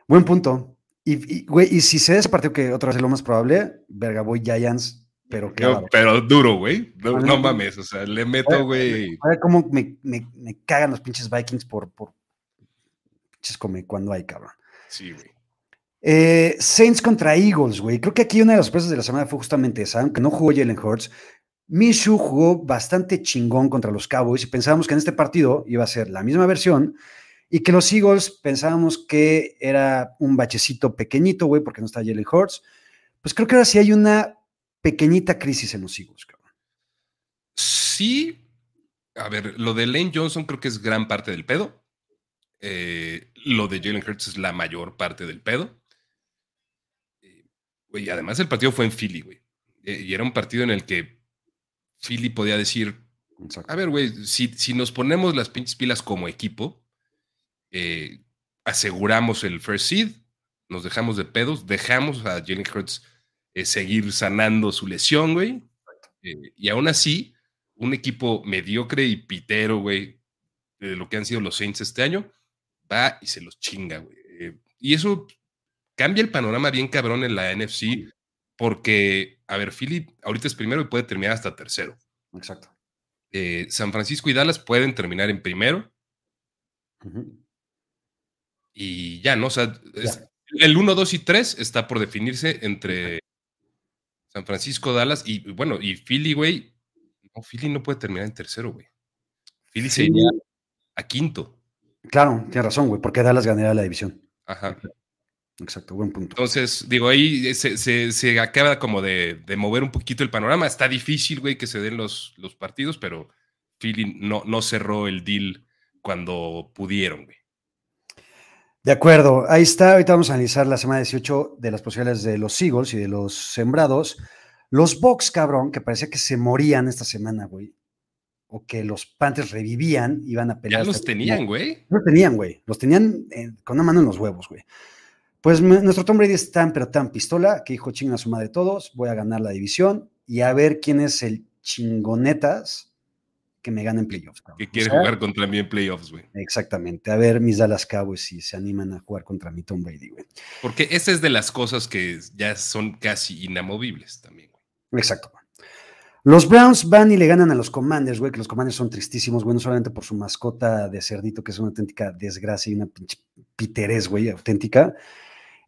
Buen punto. Y, güey, y si se da ese partido que otra vez es lo más probable, verga, voy Giants, pero claro. pero duro, güey. No, mames, o sea, le meto, güey. A ver cómo me, me, me, cagan los pinches Vikings por, por pinches come cuando hay, cabrón. Sí, güey. Eh, Saints contra Eagles, güey. Creo que aquí una de las sorpresas de la semana fue justamente esa, aunque no jugó Jalen Hurts. Minshew jugó bastante chingón contra los Cowboys y pensábamos que en este partido iba a ser la misma versión y que los Eagles pensábamos que era un bachecito pequeñito, güey, porque no está Jalen Hurts. Pues creo que ahora sí hay una pequeñita crisis en los Eagles, cabrón. Sí. A ver, lo de Lane Johnson creo que es gran parte del pedo. Eh, lo de Jalen Hurts es la mayor parte del pedo. Eh, güey, además el partido fue en Philly, güey. Eh, y era un partido en el que Philly podía decir, a ver, güey, si, nos ponemos las pinches pilas como equipo, eh, aseguramos el first seed, nos dejamos de pedos, dejamos a Jalen Hurts eh, seguir sanando su lesión, güey. Eh, y aún así, un equipo mediocre y pitero, güey, de lo que han sido los Saints este año, va y se los chinga, güey. y eso cambia el panorama bien cabrón en la NFC porque, a ver, Philly ahorita es primero y puede terminar hasta tercero. Exacto. Eh, San Francisco y Dallas pueden terminar en primero. Y ya, ¿no? O sea, el 1, 2 y 3 está por definirse entre San Francisco, Dallas y bueno, y Philly, güey. No, Philly no puede terminar en tercero, güey. Philly sería a quinto. Claro, tienes razón, güey, porque Dallas ganaría la división. Ajá. Exacto, buen punto. Entonces, digo, ahí se, acaba como de, mover un poquito el panorama. Está difícil, güey, que se den los, los partidos, pero Philly no, no cerró el deal cuando pudieron, güey. De acuerdo, ahí está. Ahorita vamos a analizar la semana 18 de las posibilidades de los Eagles y de los sembrados. Los Bucks, cabrón, que parecía que se morían esta semana, güey. O que los Panthers revivían, iban a pelear. Ya los tenían, güey. Los tenían, güey. Los tenían eh, con una mano en los huevos, güey. Pues nuestro Tom Brady es tan, pero tan pistola que dijo, chinga suma de todos, voy a ganar la división y a ver quién es el chingonetas que me gane en playoffs. Que quiere jugar contra mí en playoffs, güey. Exactamente. A ver mis Dallas Cowboys si se animan a jugar contra mi Tom Brady, güey. Porque esa es de las cosas que ya son casi inamovibles también, güey. Exacto. Los Browns van y le ganan a los Commanders, güey, que los Commanders son tristísimos, güey, no solamente por su mascota de cerdito, que es una auténtica desgracia y una pinche piterés, güey, auténtica,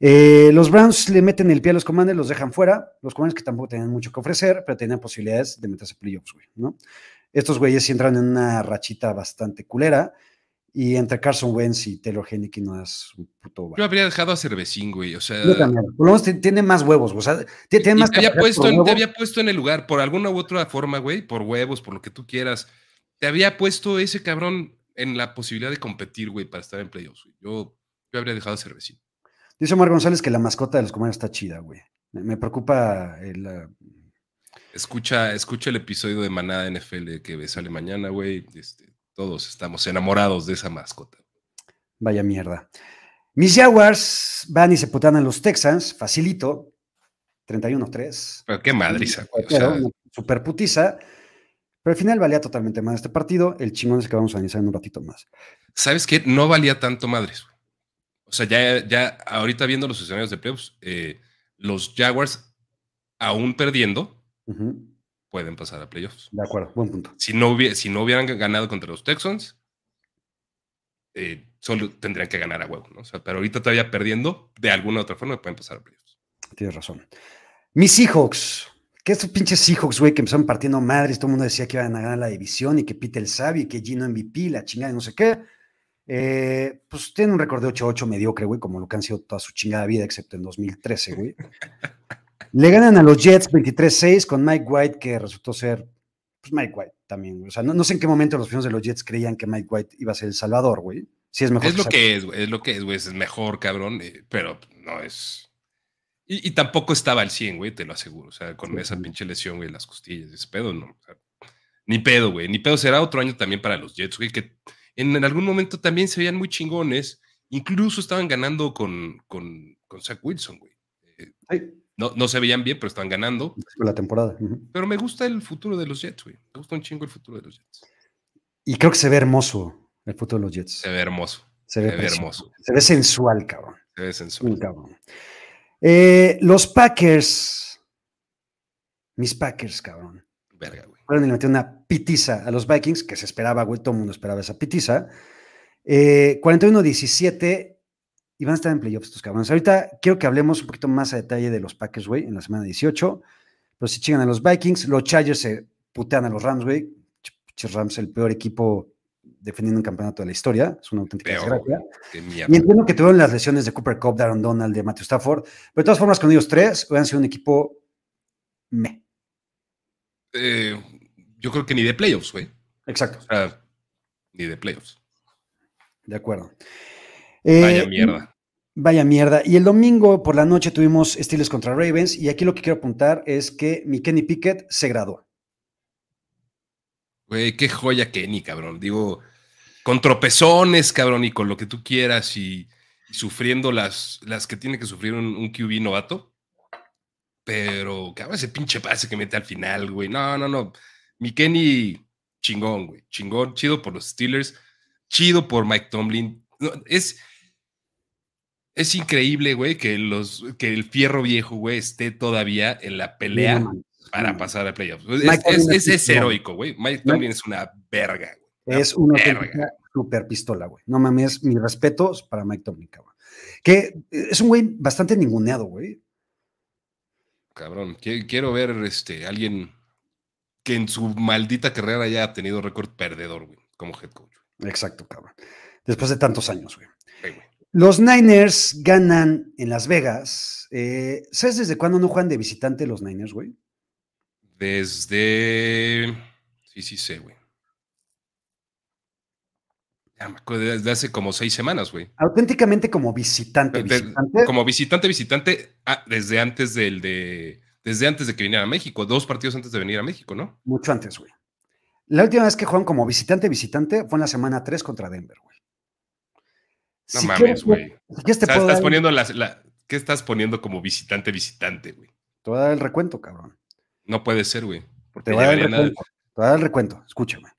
eh, los Browns le meten el pie a los Commanders, los dejan fuera. Los Commanders que tampoco tenían mucho que ofrecer, pero tenían posibilidades de meterse playoffs, güey, ¿no? Estos güeyes sí entran en una rachita bastante culera. Y entre Carson Wentz y Taylor Henneke no es un puto. Güey. Yo habría dejado a Cervecín, güey. O sea. Yo también. Por lo menos tiene más huevos, o sea, tiene más. Te había, puesto en, te había puesto en el lugar, por alguna u otra forma, güey, por huevos, por lo que tú quieras. Te había puesto ese cabrón en la posibilidad de competir, güey, para estar en playoffs, Yo, yo habría dejado a Cervecín. Dice Omar González que la mascota de los comandos está chida, güey. Me, preocupa el. Ah, escucha, escucha el episodio de Manada NFL que sale mañana, güey. Este, todos estamos enamorados de esa mascota. Vaya mierda. Mis Jaguars van y se putan a los Texans, facilito. 31-3. Pero qué madriza, güey. super putiza. Pero al final valía totalmente más este partido. El chingón es que vamos a analizar en un ratito más. ¿Sabes qué? No valía tanto madres. O sea, ya, ya ahorita viendo los escenarios de playoffs, eh, los Jaguars, aún perdiendo, pueden pasar a playoffs. De acuerdo, buen punto. Si no, si no hubieran ganado contra los Texans, eh, solo tendrían que ganar a huevo, ¿no? O sea, pero ahorita todavía perdiendo, de alguna otra forma pueden pasar a playoffs. Tienes razón. Mis Seahawks. ¿Qué estos pinches Seahawks, güey, que empezaron partiendo madres? Todo el mundo decía que iban a ganar la división y que Pete el Sabi, que Gino MVP, la chingada y no sé qué. Eh, pues tiene un récord de 8-8 mediocre, güey, como lo que han sido toda su chingada vida, excepto en 2013, güey. Le ganan a los Jets 23-6 con Mike White, que resultó ser, pues Mike White también, O sea, no, sé en qué momento los fans de los Jets creían que Mike White iba a ser el salvador, güey. Sí es mejor. Es lo que es, güey, es lo que es, güey, es mejor, cabrón, eh, pero no es... Y, tampoco estaba al 100, güey, te lo aseguro. O sea, con esa pinche lesión, güey, las costillas, ese pedo, no. ni pedo, güey. Ni pedo. Será otro año también para los Jets, güey, que en, algún momento también se veían muy chingones. Incluso estaban ganando con, con, con Zach Wilson, güey. Eh, no, no se veían bien, pero estaban ganando. La temporada. Pero me gusta el futuro de los Jets, güey. Me gusta un chingo el futuro de los Jets. Y creo que se ve hermoso el futuro de los Jets. Se ve hermoso. Se ve, hermoso. Se ve sensual, cabrón. Se ve sensual. cabrón. Eh, los Packers. Mis Packers, cabrón. Verga, güey fueron y le una pitiza a los Vikings, que se esperaba, güey, todo el mundo esperaba esa pitiza. 41-17 eh, y van a estar en playoffs estos cabrones. Ahorita quiero que hablemos un poquito más a detalle de los Packers, güey, en la semana 18. Pero si chingan a los Vikings, los Chargers se putean a los Rams, güey. Rams, el peor equipo defendiendo un campeonato de la historia. Es una auténtica desgracia. Y entiendo que tuvieron las lesiones de Cooper Cup, Darren Donald, de Matthew Stafford. Pero de todas formas, con ellos tres, hubieran sido un equipo me. Eh, yo creo que ni de playoffs, güey. Exacto. O sea, ni de playoffs. De acuerdo. vaya eh, mierda. Vaya mierda. Y el domingo por la noche tuvimos Steelers contra Ravens. Y aquí lo que quiero apuntar es que mi Kenny Pickett se graduó. Güey, qué joya Kenny, cabrón. Digo, con tropezones, cabrón, y con lo que tú quieras y, sufriendo las, las que tiene que sufrir un, un QB novato. Pero, cabrón, ese pinche pase que mete al final, güey. No, no, no. Mi Kenny, chingón, güey. Chingón, chido por los Steelers, chido por Mike Tomlin. es, es increíble, güey, que, los, que el fierro viejo, güey, esté todavía en la pelea para pasar a playoffs. Es, es, heroico, güey. Mike Tomlin es una verga, es una super pistola, güey. No mames, mis respetos para Mike Tomlin, cabrón. Que es un güey bastante ninguneado, güey. Cabrón, quiero ver este, alguien que en su maldita carrera haya tenido récord perdedor, güey, como head coach. Exacto, cabrón. Después de tantos años, güey. Los Niners ganan en Las Vegas. Eh, ¿Sabes desde cuándo no juegan de visitante los Niners, güey? Desde. Sí, sí sé, güey. Ya me acuerdo desde hace como seis semanas, güey. Auténticamente como visitante, visitante. Como visitante, visitante, ah, desde antes del de. Desde antes de que viniera a México, dos partidos antes de venir a México, ¿no? Mucho antes, güey. La última vez que jugaron como visitante, visitante fue en la semana 3 contra Denver, güey. No mames, güey. ¿Qué estás poniendo ¿Qué estás poniendo como visitante, visitante, güey? Te voy a dar el recuento, cabrón. No puede ser, güey. Te voy a dar el recuento. Te voy a dar el recuento, escúchame.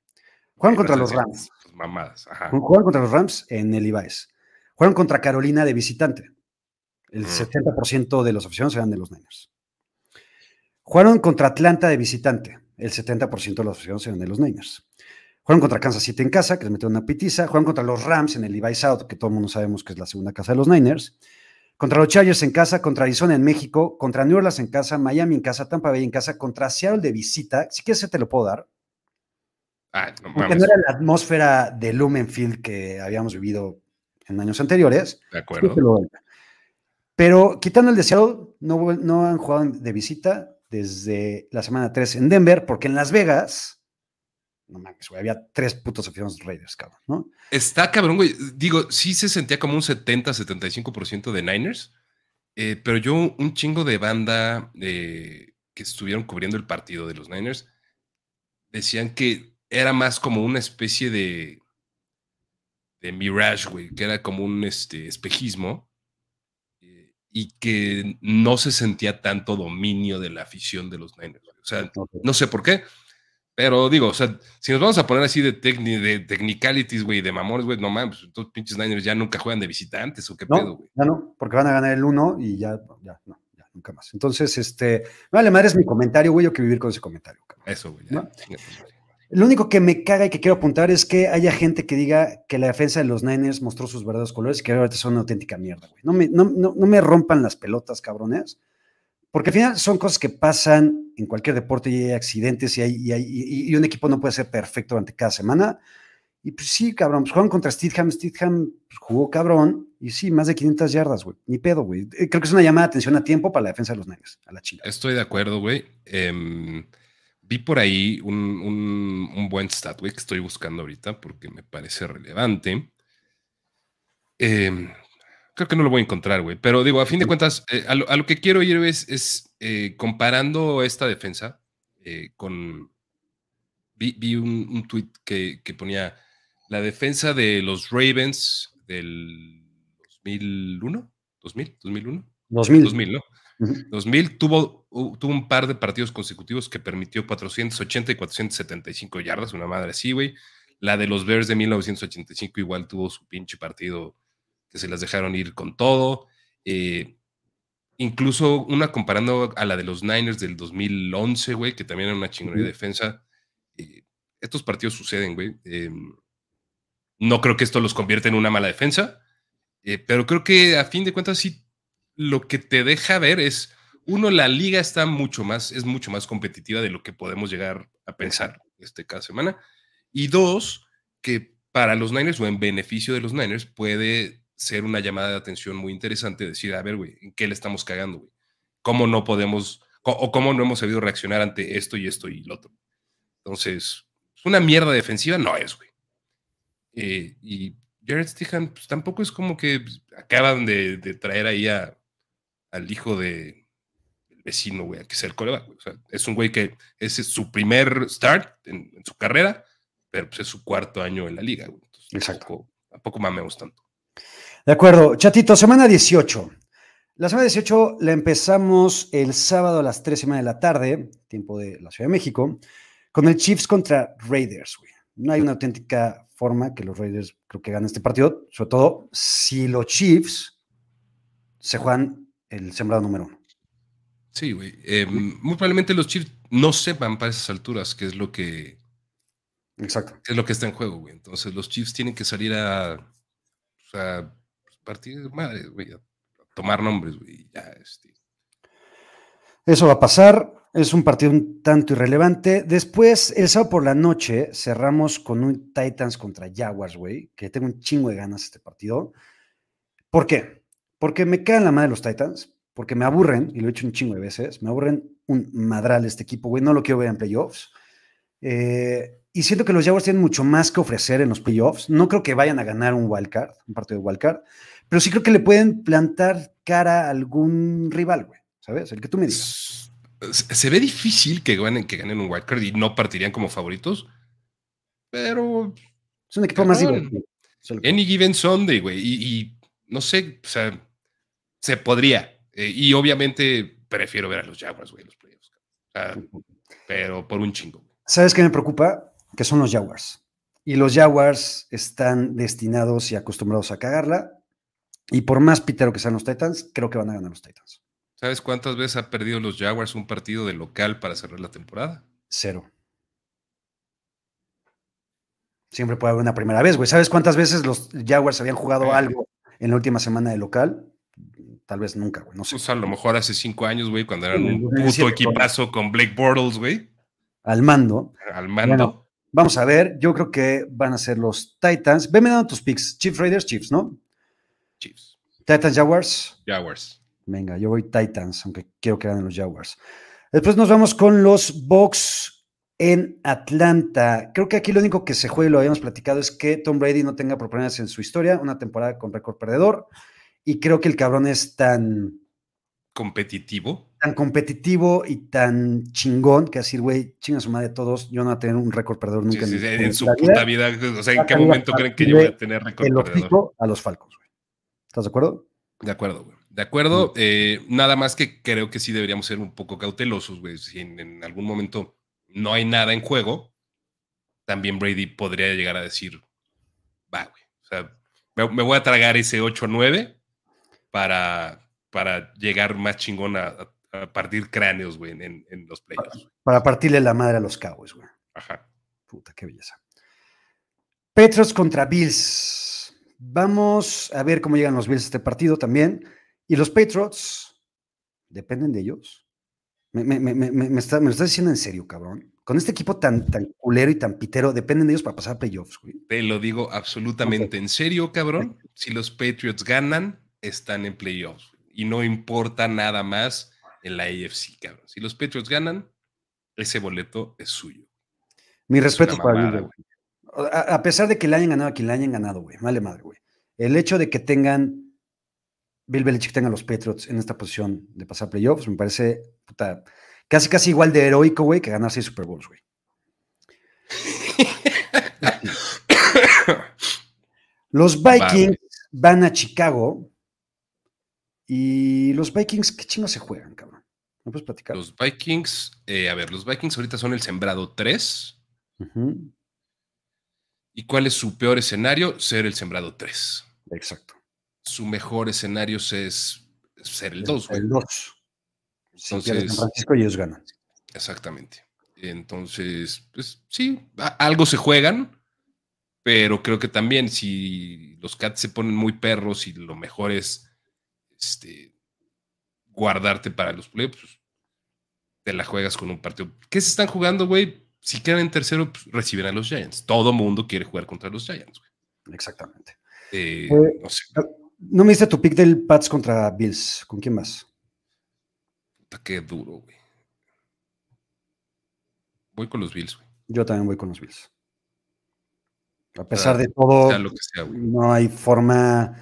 Juegan contra los Rams. Mamadas, ajá. Juegan contra los Rams en el Ibáez. Juegan contra Carolina de visitante. El 70% de los aficionados eran de los Niners. Jugaron contra Atlanta de visitante. El 70% de los aficionados eran de los Niners. Juegan contra Kansas City en casa, que les metieron una pitiza. Juegan contra los Rams en el Levi South, que todo el mundo sabemos que es la segunda casa de los Niners. Contra los Chargers en casa, contra Arizona en México, contra New Orleans en casa, Miami en casa, Tampa Bay en casa, contra Seattle de visita. Si quieres, te lo puedo dar. Ah, no, Porque no era la atmósfera de Lumenfield que habíamos vivido en años anteriores. De acuerdo. Pero quitando el de Seattle, no, no han jugado de visita desde la semana 3 en Denver, porque en Las Vegas no mames, güey, había tres putos aficionados Raiders, cabrón, ¿no? Está cabrón, güey. Digo, sí se sentía como un 70-75% de Niners, eh, pero yo un chingo de banda eh, que estuvieron cubriendo el partido de los Niners decían que era más como una especie de, de mirage, güey, que era como un este, espejismo eh, y que no se sentía tanto dominio de la afición de los Niners. O sea, no sé por qué pero digo, o sea, si nos vamos a poner así de, de technicalities, güey, de mamones, güey, no mames, pues, entonces pinches Niners ya nunca juegan de visitantes o qué pedo, güey. Ya no, porque van a ganar el 1 y ya, ya, no, nunca más. Entonces, este, vale, madre es mi comentario, güey, yo que vivir con ese comentario. Cabrón. Eso, güey. Lo único que me caga y que quiero apuntar es que haya gente que diga que la defensa de los Niners mostró sus verdaderos colores y que ahorita son una auténtica mierda, güey. No me, no, no, no me rompan las pelotas, cabrones. Porque al final son cosas que pasan en cualquier deporte y hay accidentes y, hay, y, un equipo no puede ser perfecto durante cada semana. Y pues sí, cabrón, pues jugaron contra Steedham, Steedham pues, jugó cabrón y sí, más de 500 yardas, güey. Ni pedo, güey. Eh, creo que es una llamada de atención a tiempo para la defensa de los Niners, a la chingada. Estoy de acuerdo, güey. Em, vi por ahí un, buen stat, güey, que estoy buscando ahorita porque me parece relevante. Eh, Creo que no lo voy a encontrar, güey. Pero digo, a fin de cuentas, eh, a, lo, que quiero ir es, es eh, comparando esta defensa eh, con. Vi, un, un tweet que, ponía la defensa de los Ravens del 2001, 2000, 2001. 2000. 2000, ¿no? 2000 tuvo, tuvo un par de partidos consecutivos que permitió 480 y 475 yardas, una madre así, güey. La de los Bears de 1985 igual tuvo su pinche partido que se las dejaron ir con todo. Eh, incluso una comparando a la de los Niners del 2011, güey, que también era una chingonería de defensa. Eh, estos partidos suceden, güey. Eh, no creo que esto los convierta en una mala defensa, pero creo que a fin de cuentas sí lo que te deja ver es, uno, la liga está mucho más, es mucho más competitiva de lo que podemos llegar a pensar este, cada semana. Y dos, que para los Niners o en beneficio de los Niners puede ser una llamada de atención muy interesante, decir, a ver, güey, ¿en qué le estamos cagando, güey? ¿Cómo no podemos, o cómo no hemos sabido reaccionar ante esto y esto y lo otro? Entonces, una mierda defensiva no es, güey. Eh, y Jared Stihan, pues tampoco es como que pues, acaban de, traer ahí a, al hijo de vecino, güey, que sea el coreback. O sea, es un güey que ese es su primer start en, su carrera, pero pues es su cuarto año en la liga, güey. Exacto. Tampoco, tampoco mamemos tanto. De acuerdo. Chatito, semana 18. La semana 18 la empezamos el sábado a las 3 de la tarde, tiempo de la Ciudad de México, con el Chiefs contra Raiders, No hay una auténtica forma que los Raiders creo que ganen este partido, sobre todo si los Chiefs se juegan el sembrado número uno. Sí, güey. Eh, muy probablemente los Chiefs no sepan para esas alturas qué es lo que. Exacto. Qué es lo que está en juego, güey. Entonces los Chiefs tienen que salir a partir madre, güey, a tomar nombres, güey, ya, este. Eso va a pasar. Es un partido un tanto irrelevante. Después, el sábado por la noche, cerramos con un Titans contra Jaguars, güey, que tengo un chingo de ganas este partido. ¿Por qué? Porque me caen la madre los Titans, porque me aburren, y lo he hecho un chingo de veces, me aburren un madral este equipo, güey, no lo quiero ver en playoffs. Eh, y siento que los Jaguars tienen mucho más que ofrecer en los playoffs. No creo que vayan a ganar un wildcard, un partido de wildcard, pero sí creo que le pueden plantar cara a algún rival, güey, ¿sabes? El que tú me digas se ve difícil que ganen, que ganen un wildcard y no partirían como favoritos, pero. Es un equipo más divertido. Any given Sunday, güey. Y, no sé, o sea, se podría. Eh, y obviamente prefiero ver a los Jaguars, güey, los playoffs. pero por un chingo. ¿Sabes qué me preocupa? Que son los Jaguars. Y los Jaguars están destinados y acostumbrados a cagarla. Y por más pitero que sean los Titans, creo que van a ganar los Titans. ¿Sabes cuántas veces ha perdido los Jaguars un partido de local para cerrar la temporada? Cero. Siempre puede haber una primera vez, güey. ¿Sabes cuántas veces los Jaguars habían jugado algo en la última semana de local? Tal vez nunca, güey. No sé. Pues a lo mejor hace cinco años, güey, cuando eran un puto equipazo con Blake Bortles, güey. Al mando. Al mando. vamos a ver. Yo creo que van a ser los Titans. Venme dando tus picks. Chiefs Raiders, Chiefs, ¿no? Chiefs. Titans Jaguars. Jaguars. Venga, yo voy Titans, aunque quiero que ganen los Jaguars. Después nos vamos con los Bucks en Atlanta. Creo que aquí lo único que se juega y lo habíamos platicado es que Tom Brady no tenga problemas en su historia, una temporada con récord perdedor. Y creo que el cabrón es tan competitivo. Tan competitivo y tan chingón que decir, güey, chinga su madre todos, yo no voy a tener un récord perdedor nunca. en, su puta vida. O sea, ¿en qué momento creen que yo voy a tener récord perdedor? A los Falcos, güey. ¿Estás de acuerdo? De acuerdo, güey. De acuerdo, eh, nada más que creo que sí deberíamos ser un poco cautelosos, güey. Si en, algún momento no hay nada en juego, también Brady podría llegar a decir, va, güey. O sea, me, voy a tragar ese 8-9 para, para llegar más chingón a, partir cráneos, güey, en, los playoffs. Para partirle la madre a los Cowboys, güey. Ajá. Puta, qué belleza. Petros contra Bills. Vamos a ver cómo llegan los Bills a este partido también. Y los Patriots dependen de ellos. Me, me, me, me, está, me lo estás diciendo en serio, cabrón. Con este equipo tan, tan culero y tan pitero, dependen de ellos para pasar playoffs, güey. Te lo digo absolutamente en serio, cabrón. Si los Patriots ganan, están en playoffs. Y no importa nada más en la AFC, cabrón. Si los Patriots ganan, ese boleto es suyo. Mi respeto para güey. A, pesar de que le hayan ganado a quien le hayan ganado, güey. Vale madre, güey. El hecho de que tengan Bill Belichick tenga a los Patriots en esta posición de pasar playoffs, me parece casi casi igual de heroico, güey, que ganar seis Super Bowls, güey. los Vikings van a Chicago y los Vikings, ¿qué chingos se juegan, cabrón? ¿Me puedes platicar? Los Vikings, eh, a ver, los Vikings ahorita son el sembrado 3. ¿Y cuál es su peor escenario? Ser el sembrado 3. Exacto su mejor escenario es ser el 2, El 2. Entonces, San Francisco y ellos ganan. Exactamente. Entonces, pues sí, algo se juegan, pero creo que también si los Cats se ponen muy perros y lo mejor es este, guardarte para los playoffs, pues, te la juegas con un partido. ¿Qué se están jugando, güey? Si quedan en tercero, pues, reciben a los Giants. Todo mundo quiere jugar contra los Giants, güey. Exactamente. Eh, eh, no sé. No me diste tu pick del Pats contra Bills. ¿Con quién vas? Puta, qué duro, güey. Voy con los Bills, güey. Yo también voy con los Bills. A pesar de todo, no hay forma.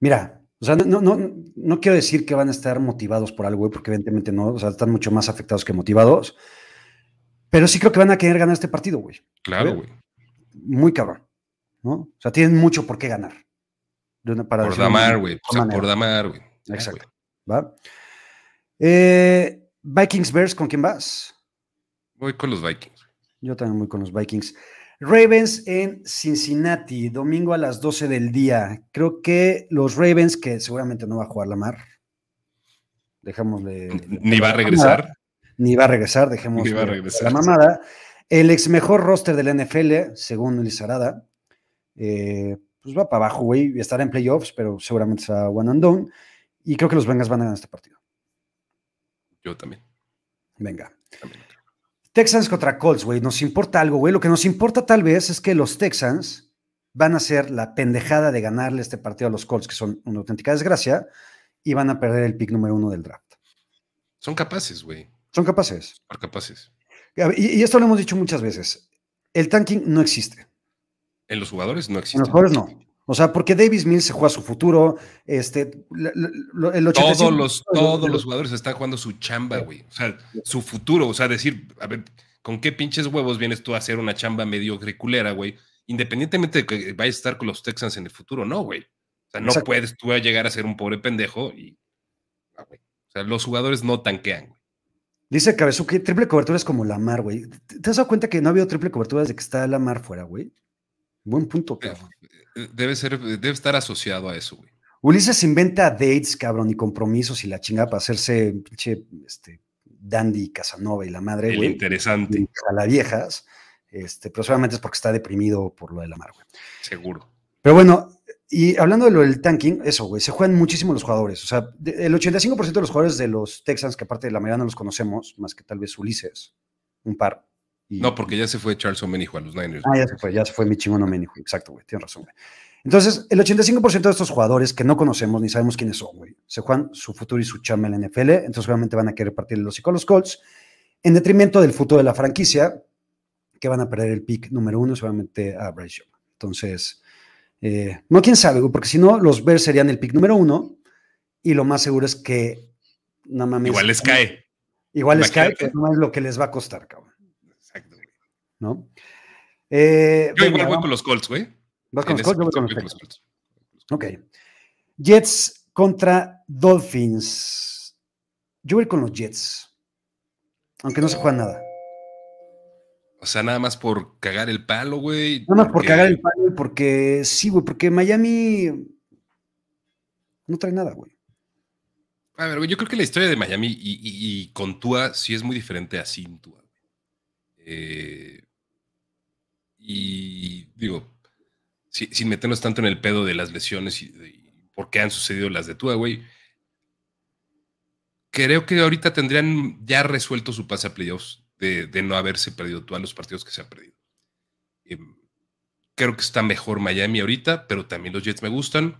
Mira, o sea, no, no, no, quiero decir que van a estar motivados por algo, güey, porque evidentemente no, o sea, están mucho más afectados que motivados. Pero sí creo que van a querer ganar este partido, güey. Claro, güey. Muy cabrón, ¿no? O sea, tienen mucho por qué ganar por Damar, güey. por Damar, güey. Exacto. ¿Va? Eh, Vikings Bears, ¿con quién vas? Voy con los Vikings. Yo también voy con los Vikings. Ravens en Cincinnati, domingo a las 12 del día. Creo que los Ravens, que seguramente no va a jugar la mar, dejémosle. Ni va a regresar. ni va a regresar, dejemos la mamada. El ex mejor roster de la NFL, según Lizarada, eh, pues va para abajo, güey, y estará en playoffs, pero seguramente será one and done. Y creo que los Bengals van a ganar este partido. Yo también. Venga. Texans contra Colts, güey. Nos importa algo, güey. Lo que nos importa tal vez es que los Texans van a hacer la pendejada de ganarle este partido a los Colts, que son una auténtica desgracia, y van a perder el pick número uno del draft. Son capaces, güey. Son capaces. Son capaces. Y, y, esto lo hemos dicho muchas veces. El tanking no existe. En los jugadores no existe. En los jugadores no. O sea, porque Davis Mills se juega su futuro, este, el todos los todos los jugadores están jugando su chamba, güey. O sea, su futuro, o sea, decir, a ver, ¿con qué pinches huevos vienes tú a hacer una chamba mediocre culera, güey? Independientemente de que vayas a estar con los Texans en el futuro, no, güey. O sea, no puedes tú llegar a ser un pobre pendejo y ah, güey. O sea, los jugadores no tanquean, güey. Dice Cabezu que triple cobertura es como la mar, güey. ¿Te has dado cuenta que no ha habido triple cobertura desde que está la mar fuera, güey? Buen punto, eh, cabrón. Eh, debe ser, debe estar asociado a eso, güey. Ulises inventa dates, cabrón, y compromisos y la chingada para hacerse pinche este, Dandy Casanova y la madre, El interesante. A las viejas. Este, pero solamente es porque está deprimido por lo de la mar, güey. Seguro. Pero bueno, y hablando de lo del tanking, eso, güey, se juegan muchísimo los jugadores. O sea, el 85% de los jugadores de los Texans, que aparte de la mayoría no los conocemos, más que tal vez Ulises, un par, no, porque ya se fue Charles Omenijo a los Niners. Ah, ya se fue, ya se fue mi chingón Omenijo. Exacto, güey, tienes razón, güey. Entonces, el 85% de estos jugadores que no conocemos ni sabemos quiénes son, güey, se juegan su futuro y su chamba en la NFL, entonces obviamente van a querer partir los y los Colts, en detrimento del futuro de la franquicia, que van a perder el pick número uno, seguramente a Bryce Young. Entonces, eh, no quién sabe, güey, porque si no, los Bears serían el pick número uno, y lo más seguro es que, no mames. Igual les cae. Igual les cae, pero no es lo que les va a costar, cabrón. ¿No? Eh, yo igual voy con los Colts, güey. ¿Vas con los Colts? Yo voy con los, Colts. Ok. Jets contra Dolphins. Yo voy con los Jets. Aunque no se juega nada. O sea, nada más por cagar el palo, güey. Nada más por cagar el palo, porque sí, güey, porque Miami no trae nada, güey. A ver, güey, yo creo que la historia de Miami y, y, con Tua sí es muy diferente a sin Tua. Eh, y digo, sin meternos tanto en el pedo de las lesiones y, por qué han sucedido las de Tua, güey. Creo que ahorita tendrían ya resuelto su pase a playoffs de, no haberse perdido todos los partidos que se han perdido. Em, creo que está mejor Miami ahorita, pero también los Jets me gustan.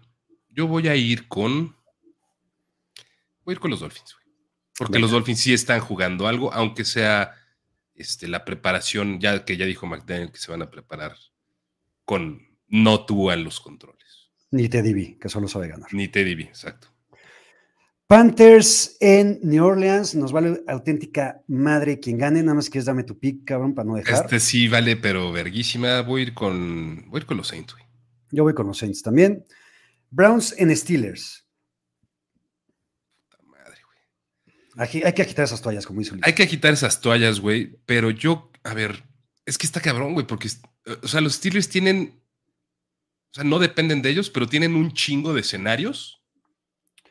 Yo voy a ir con. Voy a ir con los Dolphins, güey. Porque los Dolphins sí están jugando algo, aunque sea este, la preparación, ya que ya dijo McDaniel que se van a preparar con no tú en los controles. Ni Teddy B, que solo sabe ganar. Ni Teddy B, exacto. Panthers en New Orleans, nos vale auténtica madre quien gane, nada más quieres dame tu pick, cabrón, para no dejar. Este sí vale, pero verguísima. Voy a ir con, voy a ir con los Saints, güey. Yo voy con los Saints también. Browns en Steelers. Hay que agitar esas toallas, como hizo Hay que agitar esas toallas, güey. Pero yo, a ver, es que está cabrón, güey, porque, o sea, los Steelers tienen, o sea, no dependen de ellos, pero tienen un chingo de escenarios.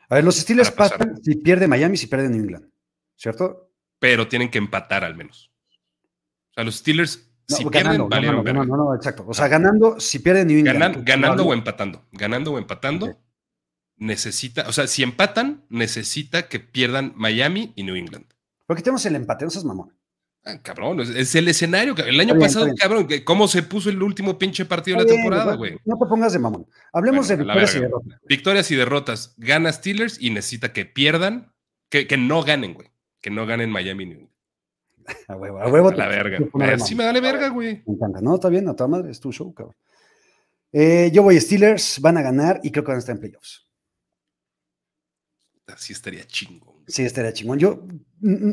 A ver, los Steelers pasan si pierde Miami, si pierde New England, ¿cierto? Pero tienen que empatar al menos. O sea, los Steelers, si pierden, ganando, no, no, no, exacto. O sea, ganando, si pierden New England. ganando o empatando. Ganando o empatando necesita, o sea, si empatan, necesita que pierdan Miami y New England. Porque tenemos el empate, no seas mamón. Ah, cabrón, es, el escenario. El año pasado, cabrón, ¿cómo se puso el último pinche partido de la temporada, güey? No te pongas de mamón. Hablemos de victorias y derrotas. Victorias y derrotas. Gana Steelers y necesita que pierdan, que, que no ganen, güey. Que no ganen Miami y New England. A huevo, a huevo. la verga. Sí me dale verga, güey. Me encanta. No, está bien, a toda madre, es tu show, cabrón. Eh, yo voy a Steelers, van a ganar y creo que van a estar en playoffs sí estaría chingón. Sí, estaría chingón. Yo,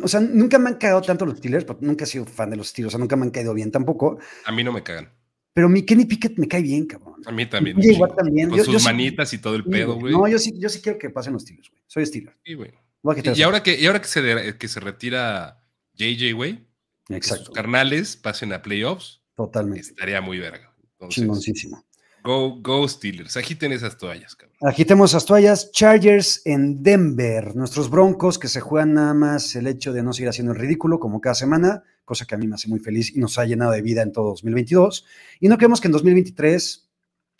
o sea, nunca me han cagado tanto los Steelers, porque nunca he sido fan de los Steelers, o sea, nunca me han caído bien tampoco. A mí no me cagan. Pero mi Kenny Pickett me cae bien, cabrón. A mí también. igual también. Con sus manitas y todo el pedo, güey. No, yo sí, yo sí quiero que pasen los Steelers, güey. Soy Steelers. Sí, güey. Y, ahora que, y ahora que se, que se retira JJ, güey, Exacto. sus carnales pasen a playoffs. Totalmente. Estaría muy verga. Chingoncísimo. Go, go Steelers. Agiten esas toallas, cabrón. Agitemos esas toallas. Chargers en Denver. Nuestros broncos que se juegan nada más el hecho de no seguir haciendo el ridículo como cada semana, cosa que a mí me hace muy feliz y nos ha llenado de vida en todo 2022. Y no queremos que en 2023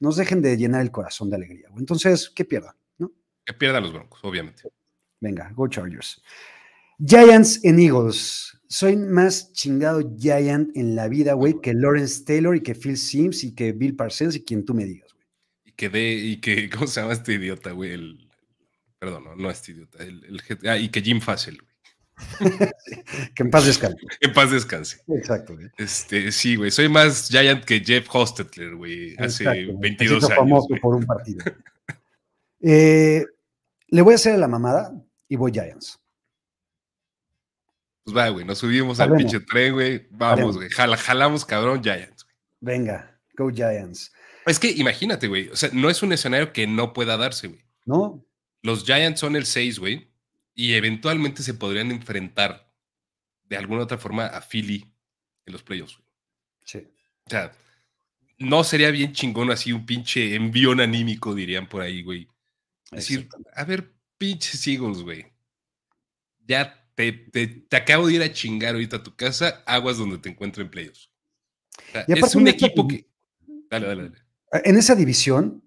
nos dejen de llenar el corazón de alegría. Entonces, que pierdan, ¿no? Que pierdan los Broncos, obviamente. Venga, go Chargers. Giants en Eagles. Soy más chingado Giant en la vida, güey, que Lawrence Taylor y que Phil Sims y que Bill Parsons y quien tú me digas, güey. Y que de, y que, ¿cómo se llama este idiota, güey? El, perdón, no, no este idiota. El, ah, y que Jim Fassel, que en paz descanse. en paz descanse. Exacto, güey. Este, sí, güey. Soy más Giant que Jeff Hostetler, güey. Hace 22 años. famoso por un partido. Eh, le voy a hacer a la mamada y voy Giants. Pues va, güey. Nos subimos al pinche tren, güey. Vamos, güey. jalamos, cabrón, Giants. Venga, go Giants. Es que imagínate, güey. O sea, no es un escenario que no pueda darse, güey. No. Los Giants son el 6, güey y eventualmente se podrían enfrentar de alguna otra forma a Philly en los playoffs. Sí. O sea, no sería bien chingón así un pinche envión anímico, dirían por ahí, güey. Es decir, a ver, pinches Eagles, güey. Ya te, te, acabo de ir a chingar ahorita a tu casa, aguas donde te encuentro en playoffs. es un equipo que. Dale, dale, dale. En esa división,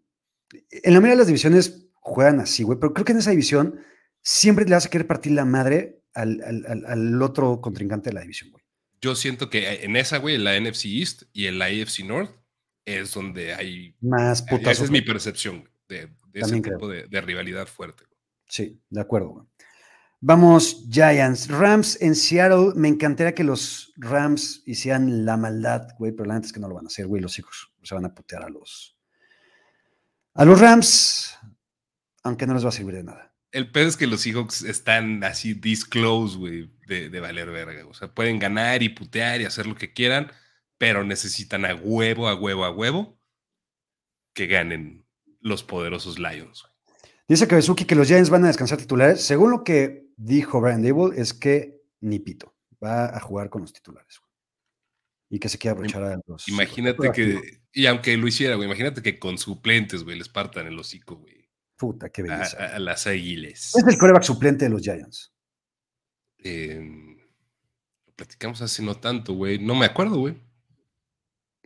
en la mayoría de las divisiones juegan así, güey, pero creo que en esa división siempre le vas a querer partir la madre al, otro contrincante de la división, güey. Yo siento que en esa, güey, en la NFC East y en la AFC North, es donde hay más putas. Esa es mi percepción de, ese tipo de, rivalidad fuerte. Sí, de acuerdo. Güey. Vamos, Giants. Rams en Seattle. Me encantaría que los Rams hicieran la maldad, güey, pero la neta es que no lo van a hacer, güey. Los hijos se van a putear a los, a los Rams, aunque no les va a servir de nada el pedo es que los Seahawks están así disclose, güey, de, valer verga. O sea, pueden ganar y putear y hacer lo que quieran, pero necesitan a huevo, a huevo, a huevo que ganen los poderosos Lions. Dice Kabezuki que los Giants van a descansar titulares. Según lo que dijo Brian Dable, es que ni pito va a jugar con los titulares. Y que se quiera aprovechar a los. Imagínate que, y aunque lo hiciera, güey, imagínate que con suplentes, güey, les partan el hocico, güey. Puta, qué belleza. A, las águiles. Es el coreback suplente de los Giants. Em, lo platicamos hace no tanto, güey. No me acuerdo, güey.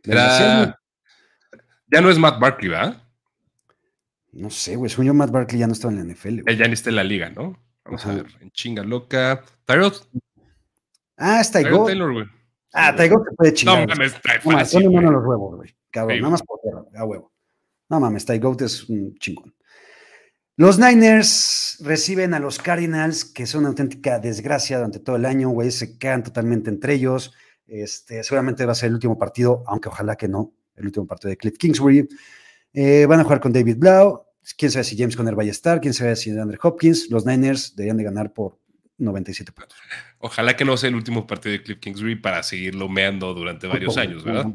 Ya no es Matt Barkley, ¿verdad? No sé, güey. Sueño Matt Barkley ya no estaba en la NFL. Güey. Ya ni está en la liga, ¿no? Vamos a ver. En chinga loca. Tyrod. Ah, es Tygo. Taylor, güey. Ah, Tygo te puede chingar. No mames, está fácil. No, los huevos, güey. Cabrón, nada más por tierra, a huevo. No mames, Tygo es un chingón. Los Niners reciben a los Cardinals, que son una auténtica desgracia durante todo el año, güey, se quedan totalmente entre ellos. Este, seguramente va a ser el último partido, aunque ojalá que no, el último partido de Cliff Kingsbury. Eh, van a jugar con David Blau. Quién sabe si James Conner vaya a estar, quién sabe si Andrew Hopkins. Los Niners deberían de ganar por 97 puntos. Ojalá que no sea el último partido de Cliff Kingsbury para seguirlo meando durante varios años, ¿verdad?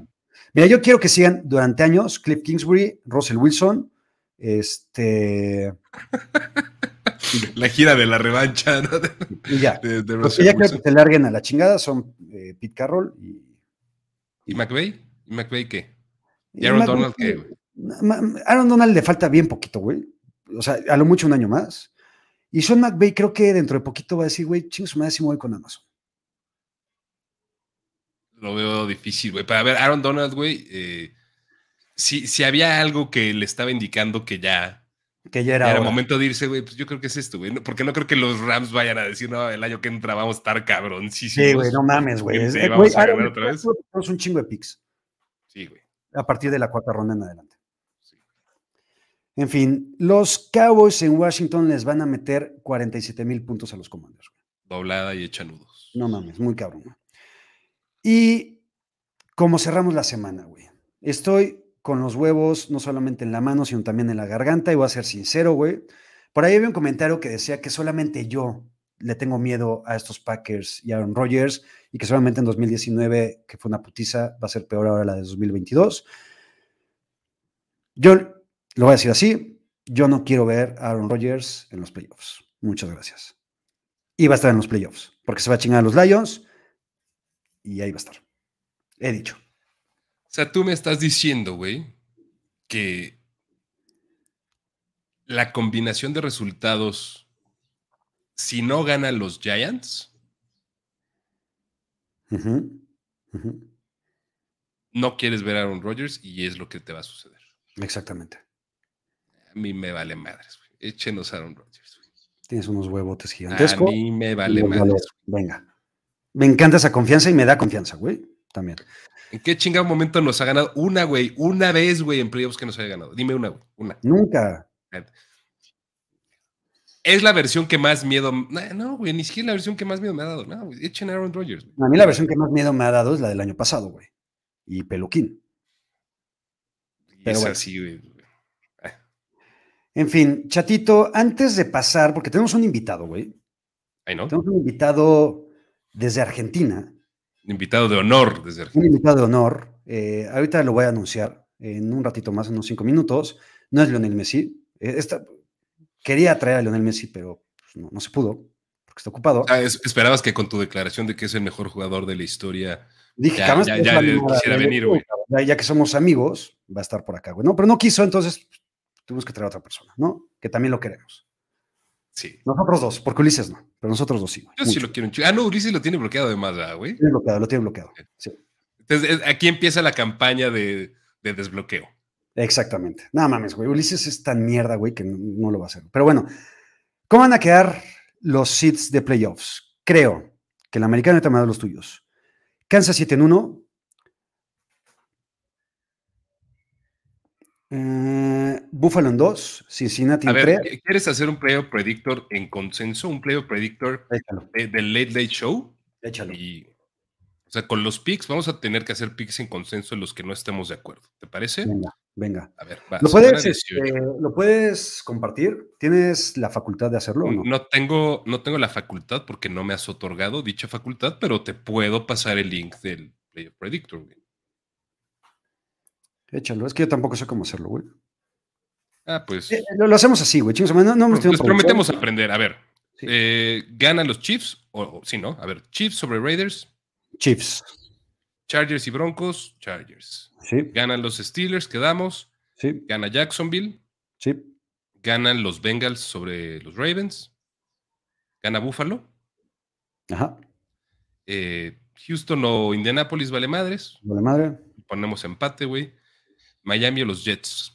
Mira, yo quiero que sigan durante años Cliff Kingsbury, Russell Wilson, este. la gira de la revancha, Y ya. De, ya creo que se larguen a la chingada son eh, Pete Carroll y. ¿Y McVeigh? ¿Y McVeigh qué? ¿Y Aaron Donald qué, Aaron Donald le falta bien poquito, güey. O sea, a lo mucho un año más. Y Sean McVeigh creo que dentro de poquito va a decir, güey, chingos, me si voy con Amazon. Lo veo difícil, güey. Para ver, Aaron Donald, güey, eh, si, había algo que le estaba indicando que ya, que ya era, era momento de irse, güey, pues yo creo que es esto, güey. Porque no creo que los Rams vayan a decir, no, el año que entra vamos a estar cabroncísimos. Sí, güey, no mames, güey. Es, vamos a ganar otra vez. Un chingo de picks. Sí, güey. A partir de la cuarta ronda en adelante. En fin, los Cowboys en Washington les van a meter 47 mil puntos a los Commanders. Doblada y hecha nudos. No mames, muy cabrón. Y como cerramos la semana, güey. Estoy con los huevos, no solamente en la mano, sino también en la garganta, y voy a ser sincero, güey. Por ahí había un comentario que decía que solamente yo le tengo miedo a estos Packers y Aaron Rodgers, y que solamente en 2019, que fue una putiza, va a ser peor ahora la de 2022. Yo lo voy a decir así, yo no quiero ver a Aaron Rodgers en los playoffs. Muchas gracias. Y va a estar en los playoffs, porque se va a chingar a los Lions, y ahí va a estar. He dicho. O sea, tú me estás diciendo, güey, que la combinación de resultados, si no ganan los Giants, no quieres ver a Aaron Rodgers y es lo que te va a suceder. Exactamente. A mí me vale madres, güey. Échenos a Aaron Rodgers. Tienes unos huevotes gigantescos. A mí me vale madres. Venga. Me encanta esa confianza y me da confianza, güey. También. ¿En qué chingado momento nos ha ganado una, güey? Una vez, güey, en playoffs que nos haya ganado. Dime una, güey. Una. Nunca. Es la versión que más miedo. No, güey, ni siquiera la versión que más miedo me ha dado. No, güey, echen Aaron Rodgers. A mí la versión que más miedo me ha dado es la del año pasado, güey. Y Peluquín. Pero es así, güey. En fin, chatito, antes de pasar, porque tenemos un invitado, güey. Ay, ¿no? Tenemos un invitado desde Argentina. Un invitado de honor desde Argentina. Un invitado de honor. Eh, ahorita lo voy a anunciar en un ratito más, en unos cinco minutos. No es Lionel Messi. Eh, esta, quería traer a Lionel Messi, pero pues, no, se pudo, porque está ocupado. Ah, esperabas que con tu declaración de que es el mejor jugador de la historia. Dije, ya, ya, ya, quisiera venir, güey. Ya, que somos amigos, va a estar por acá, güey. No, pero no quiso, entonces tuvimos que traer a otra persona, ¿no? Que también lo queremos. Sí. Nosotros dos, porque Ulises no, pero nosotros dos sí. Yo sí lo quiero. Ah, no, Ulises lo tiene bloqueado además, güey. Lo tiene bloqueado, lo tiene bloqueado. Sí. Entonces, aquí empieza la campaña de, desbloqueo. Exactamente. Nada mames, güey. Ulises es tan mierda, güey, que no, lo va a hacer. Pero bueno, ¿cómo van a quedar los seeds de playoffs? Creo que el americano te ha los tuyos. Kansas 7 en 1. Eh, Buffalo en 2, Cincinnati en 3. ¿Quieres hacer un playoff predictor en consenso? ¿Un playoff predictor del Late Late Show? Échalo. o sea, con los picks vamos a tener que hacer picks en consenso en los que no estemos de acuerdo. ¿Te parece? Venga, venga. A ver, ¿Lo, puedes, este, ¿Lo puedes compartir? ¿Tienes la facultad de hacerlo? no? No, tengo, no tengo la facultad porque no me has otorgado dicha facultad, pero te puedo pasar el link del playoff predictor. Échalo, es que yo tampoco sé cómo hacerlo, güey. Ah, pues. Eh, lo, hacemos así, güey. No, no pues, prometemos aprender. A ver, eh, ¿ganan los Chiefs? O, sí, ¿no? A ver, Chiefs sobre Raiders. Chiefs. Chargers y Broncos, Chargers. Sí. Ganan los Steelers, quedamos. Sí. Gana Jacksonville. Sí. Ganan los Bengals sobre los Ravens. Gana Buffalo. Ajá. Eh, Houston o Indianapolis vale madres. Vale madre. Ponemos empate, güey. Miami o los Jets.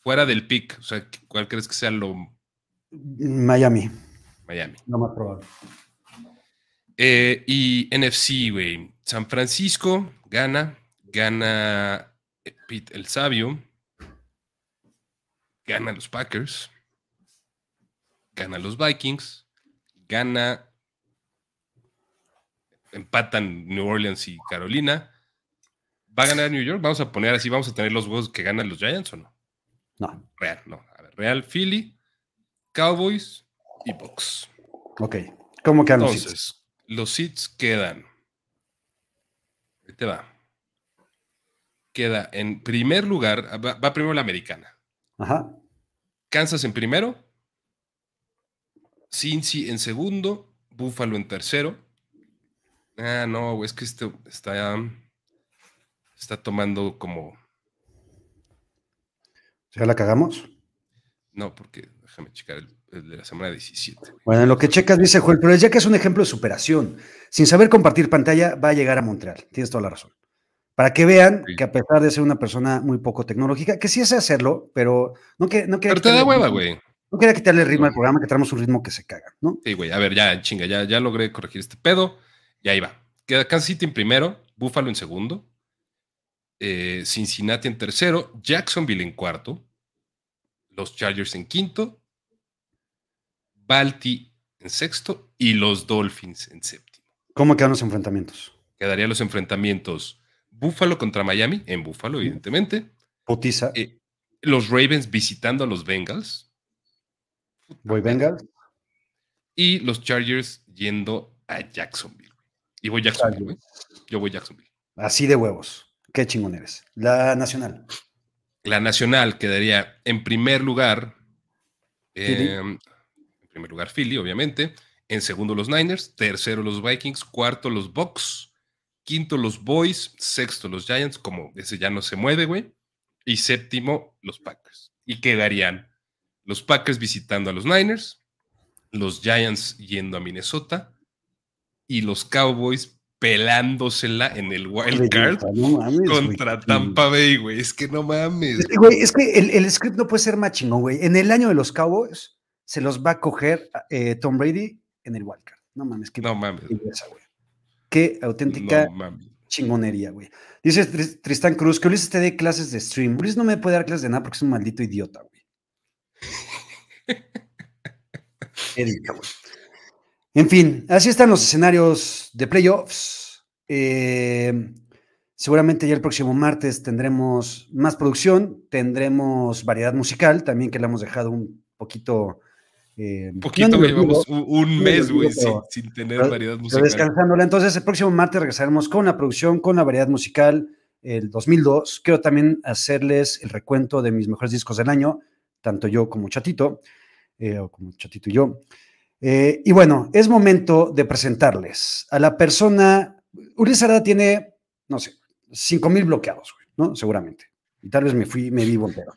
Fuera del pick, o sea, ¿cuál crees que sea lo. Miami. Miami. Lo más probable. Eh, y NFC, güey. San Francisco gana. Gana Pete el Sabio. Gana los Packers. Gana los Vikings. Gana. Empatan New Orleans y Carolina. ¿Va a ganar New York? Vamos a poner así, vamos a tener los huevos que ganan los Giants o no? No. Real, no. A ver, Real, Philly, Cowboys y Bucks. Ok. ¿Cómo quedan los Entonces, los seats quedan. Ahí te va. Queda en primer lugar, va, primero la americana. Ajá. Kansas en primero. Cincy en segundo. Buffalo en tercero. Ah, no, es que este está está tomando como. ¿Ya la cagamos? No, porque déjame checar el, de la semana 17. Bueno, en lo que checas, dice Joel, pero ya que es un ejemplo de superación. Sin saber compartir pantalla, va a llegar a Montreal. Tienes toda la razón. Para que vean que a pesar de ser una persona muy poco tecnológica, que sí es hacerlo, pero no que no Pero te da hueva, güey. No quería quitarle el ritmo al programa, que traemos un ritmo que se caga, ¿no? Sí, güey. A ver, ya, chinga, ya, ya logré corregir este pedo. Y ahí va. Queda Kansas City en primero, Buffalo en segundo, eh, Cincinnati en tercero, Jacksonville en cuarto, los Chargers en quinto, Balti en sexto y los Dolphins en séptimo. ¿Cómo quedan los enfrentamientos? Quedarían los enfrentamientos Buffalo contra Miami, en Buffalo, evidentemente. Potiza. Eh, los Ravens visitando a los Bengals. Voy Bengals. Y los Chargers yendo a Jacksonville. Y voy Jacksonville, Yo voy Jacksonville. Así de huevos. Qué chingón eres. La nacional. La nacional quedaría en primer lugar. Em, en primer lugar, Philly, obviamente. En segundo, los Niners. Tercero, los Vikings. Cuarto, los Bucks. Quinto, los Boys. Sexto, los Giants. Como ese ya no se mueve, güey. Y séptimo, los Packers. Y quedarían los Packers visitando a los Niners. Los Giants yendo a Minnesota. Y los Cowboys pelándosela en el wild card contra Tampa Bay, güey. Es que no mames. Güey, es que el, script no puede ser más chingón, güey. En el año de los Cowboys se los va a coger eh, Tom Brady en el wild card. No mames, qué, no mames. Qué auténtica chingonería, güey. Dice Tristan Cruz que Ulises te dé clases de stream. Ulises no me puede dar clases de nada porque es un maldito idiota, güey. En fin, así están los escenarios de playoffs. Eh, seguramente ya el próximo martes tendremos más producción, tendremos variedad musical, también que la hemos dejado un poquito. Eh, un poquito, llevamos un, mes, güey, sin, tener variedad musical. Descansándola. Entonces, el próximo martes regresaremos con la producción, con la variedad musical, el 2002. Quiero también hacerles el recuento de mis mejores discos del año, tanto yo como Chatito, eh, o como Chatito y yo. Eh, y bueno, es momento de presentarles a la persona. Ulises Arada tiene, no sé, 5 mil bloqueados, ¿no? Seguramente. Y tal vez me fui, me vi voltero.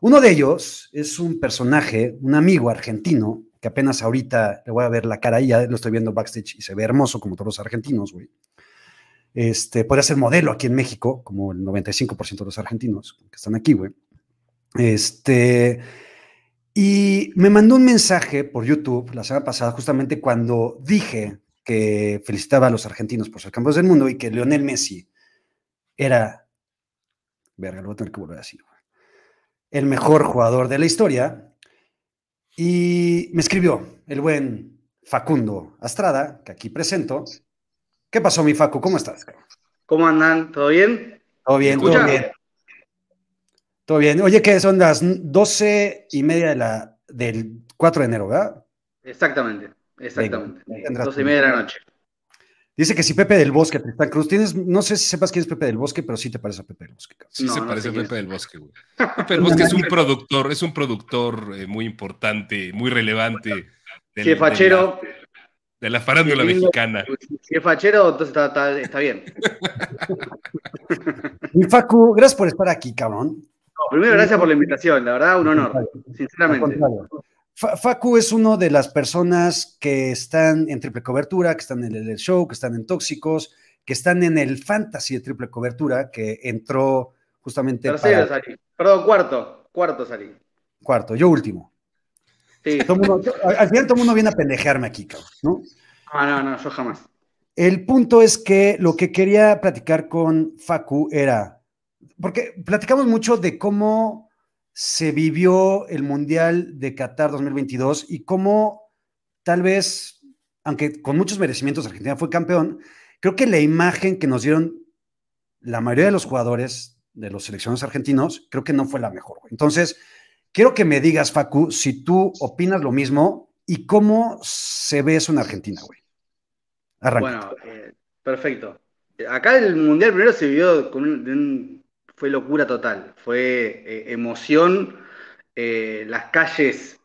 Uno de ellos es un personaje, un amigo argentino, que apenas ahorita le voy a ver la cara y ya lo estoy viendo backstage y se ve hermoso como todos los argentinos, güey. Este, puede ser modelo aquí en México, como el 95% de los argentinos que están aquí, güey. Este, y me mandó un mensaje por YouTube la semana pasada, justamente cuando dije que felicitaba a los argentinos por ser campeones del mundo y que Lionel Messi era, verga, lo voy a tener que volver a decir, el mejor jugador de la historia. Y me escribió el buen Facundo Astrada, que aquí presento. ¿Qué pasó, mi Facu? ¿Cómo estás? ¿Cómo andan? ¿Todo bien? Todo bien, todo bien. Todo bien. Oye, ¿qué son las doce y media de la, del 4 de enero, ¿verdad? Exactamente, exactamente. Doce y media de la noche. Dice que si Pepe del Bosque, Tristán Cruz, tienes, no sé si sepas quién es Pepe del Bosque, pero sí te parece a Pepe del Bosque. Sí, se parece a Pepe del Bosque, güey. Pepe del Bosque es un productor, es un productor eh, muy importante, muy relevante. Del, fachero. De la, farándula mexicana. Si es fachero, entonces está, está bien. Mi Facu, gracias por estar aquí, cabrón primero, gracias por la invitación, la verdad, un honor, sinceramente. Facu es uno de las personas que están en triple cobertura, que están en el show, que están en tóxicos, que están en el fantasy de triple cobertura, que entró justamente. Tercero salí. Perdón, cuarto. Cuarto salí. Cuarto, yo último. Sí. al final todo el mundo viene a pendejearme aquí, cabrón, ¿no? Ah, no, no, yo jamás. El punto es que lo que quería platicar con Facu era porque platicamos mucho de cómo se vivió el Mundial de Qatar 2022 y cómo tal vez, aunque con muchos merecimientos Argentina fue campeón, creo que la imagen que nos dieron la mayoría de los jugadores de los seleccionados argentinos, creo que no fue la mejor. Entonces, quiero que me digas, Facu, si tú opinas lo mismo y cómo se ve eso en Argentina, güey. Bueno, eh, perfecto. Acá el Mundial primero se vivió con un, fue locura total, fue eh, emoción, eh, las calles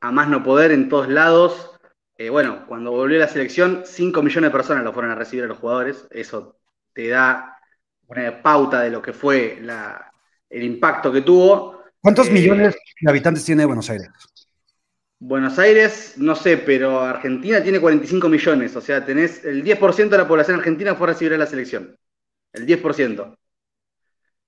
a más no poder en todos lados. Eh, bueno, cuando volvió la selección, 5 millones de personas lo fueron a recibir a los jugadores, eso te da una pauta de lo que fue el impacto que tuvo. ¿Cuántos millones de habitantes tiene Buenos Aires? Buenos Aires, no sé, pero Argentina tiene 45 millones, o sea, tenés el 10% de la población argentina fue a recibir a la selección. El 10%.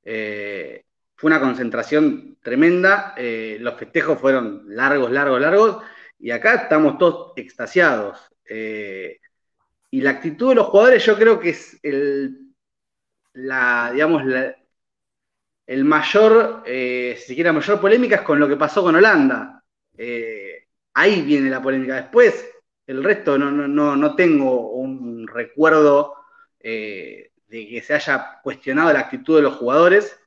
Eh, fue una concentración tremenda, eh, los festejos fueron largos, largos, largos, y acá estamos todos extasiados. Eh, y la actitud de los jugadores yo creo que es el, la, digamos, el mayor, si mayor polémica es con lo que pasó con Holanda. ahí viene la polémica. Después, el resto no, no, no tengo un recuerdo de que se haya cuestionado la actitud de los jugadores.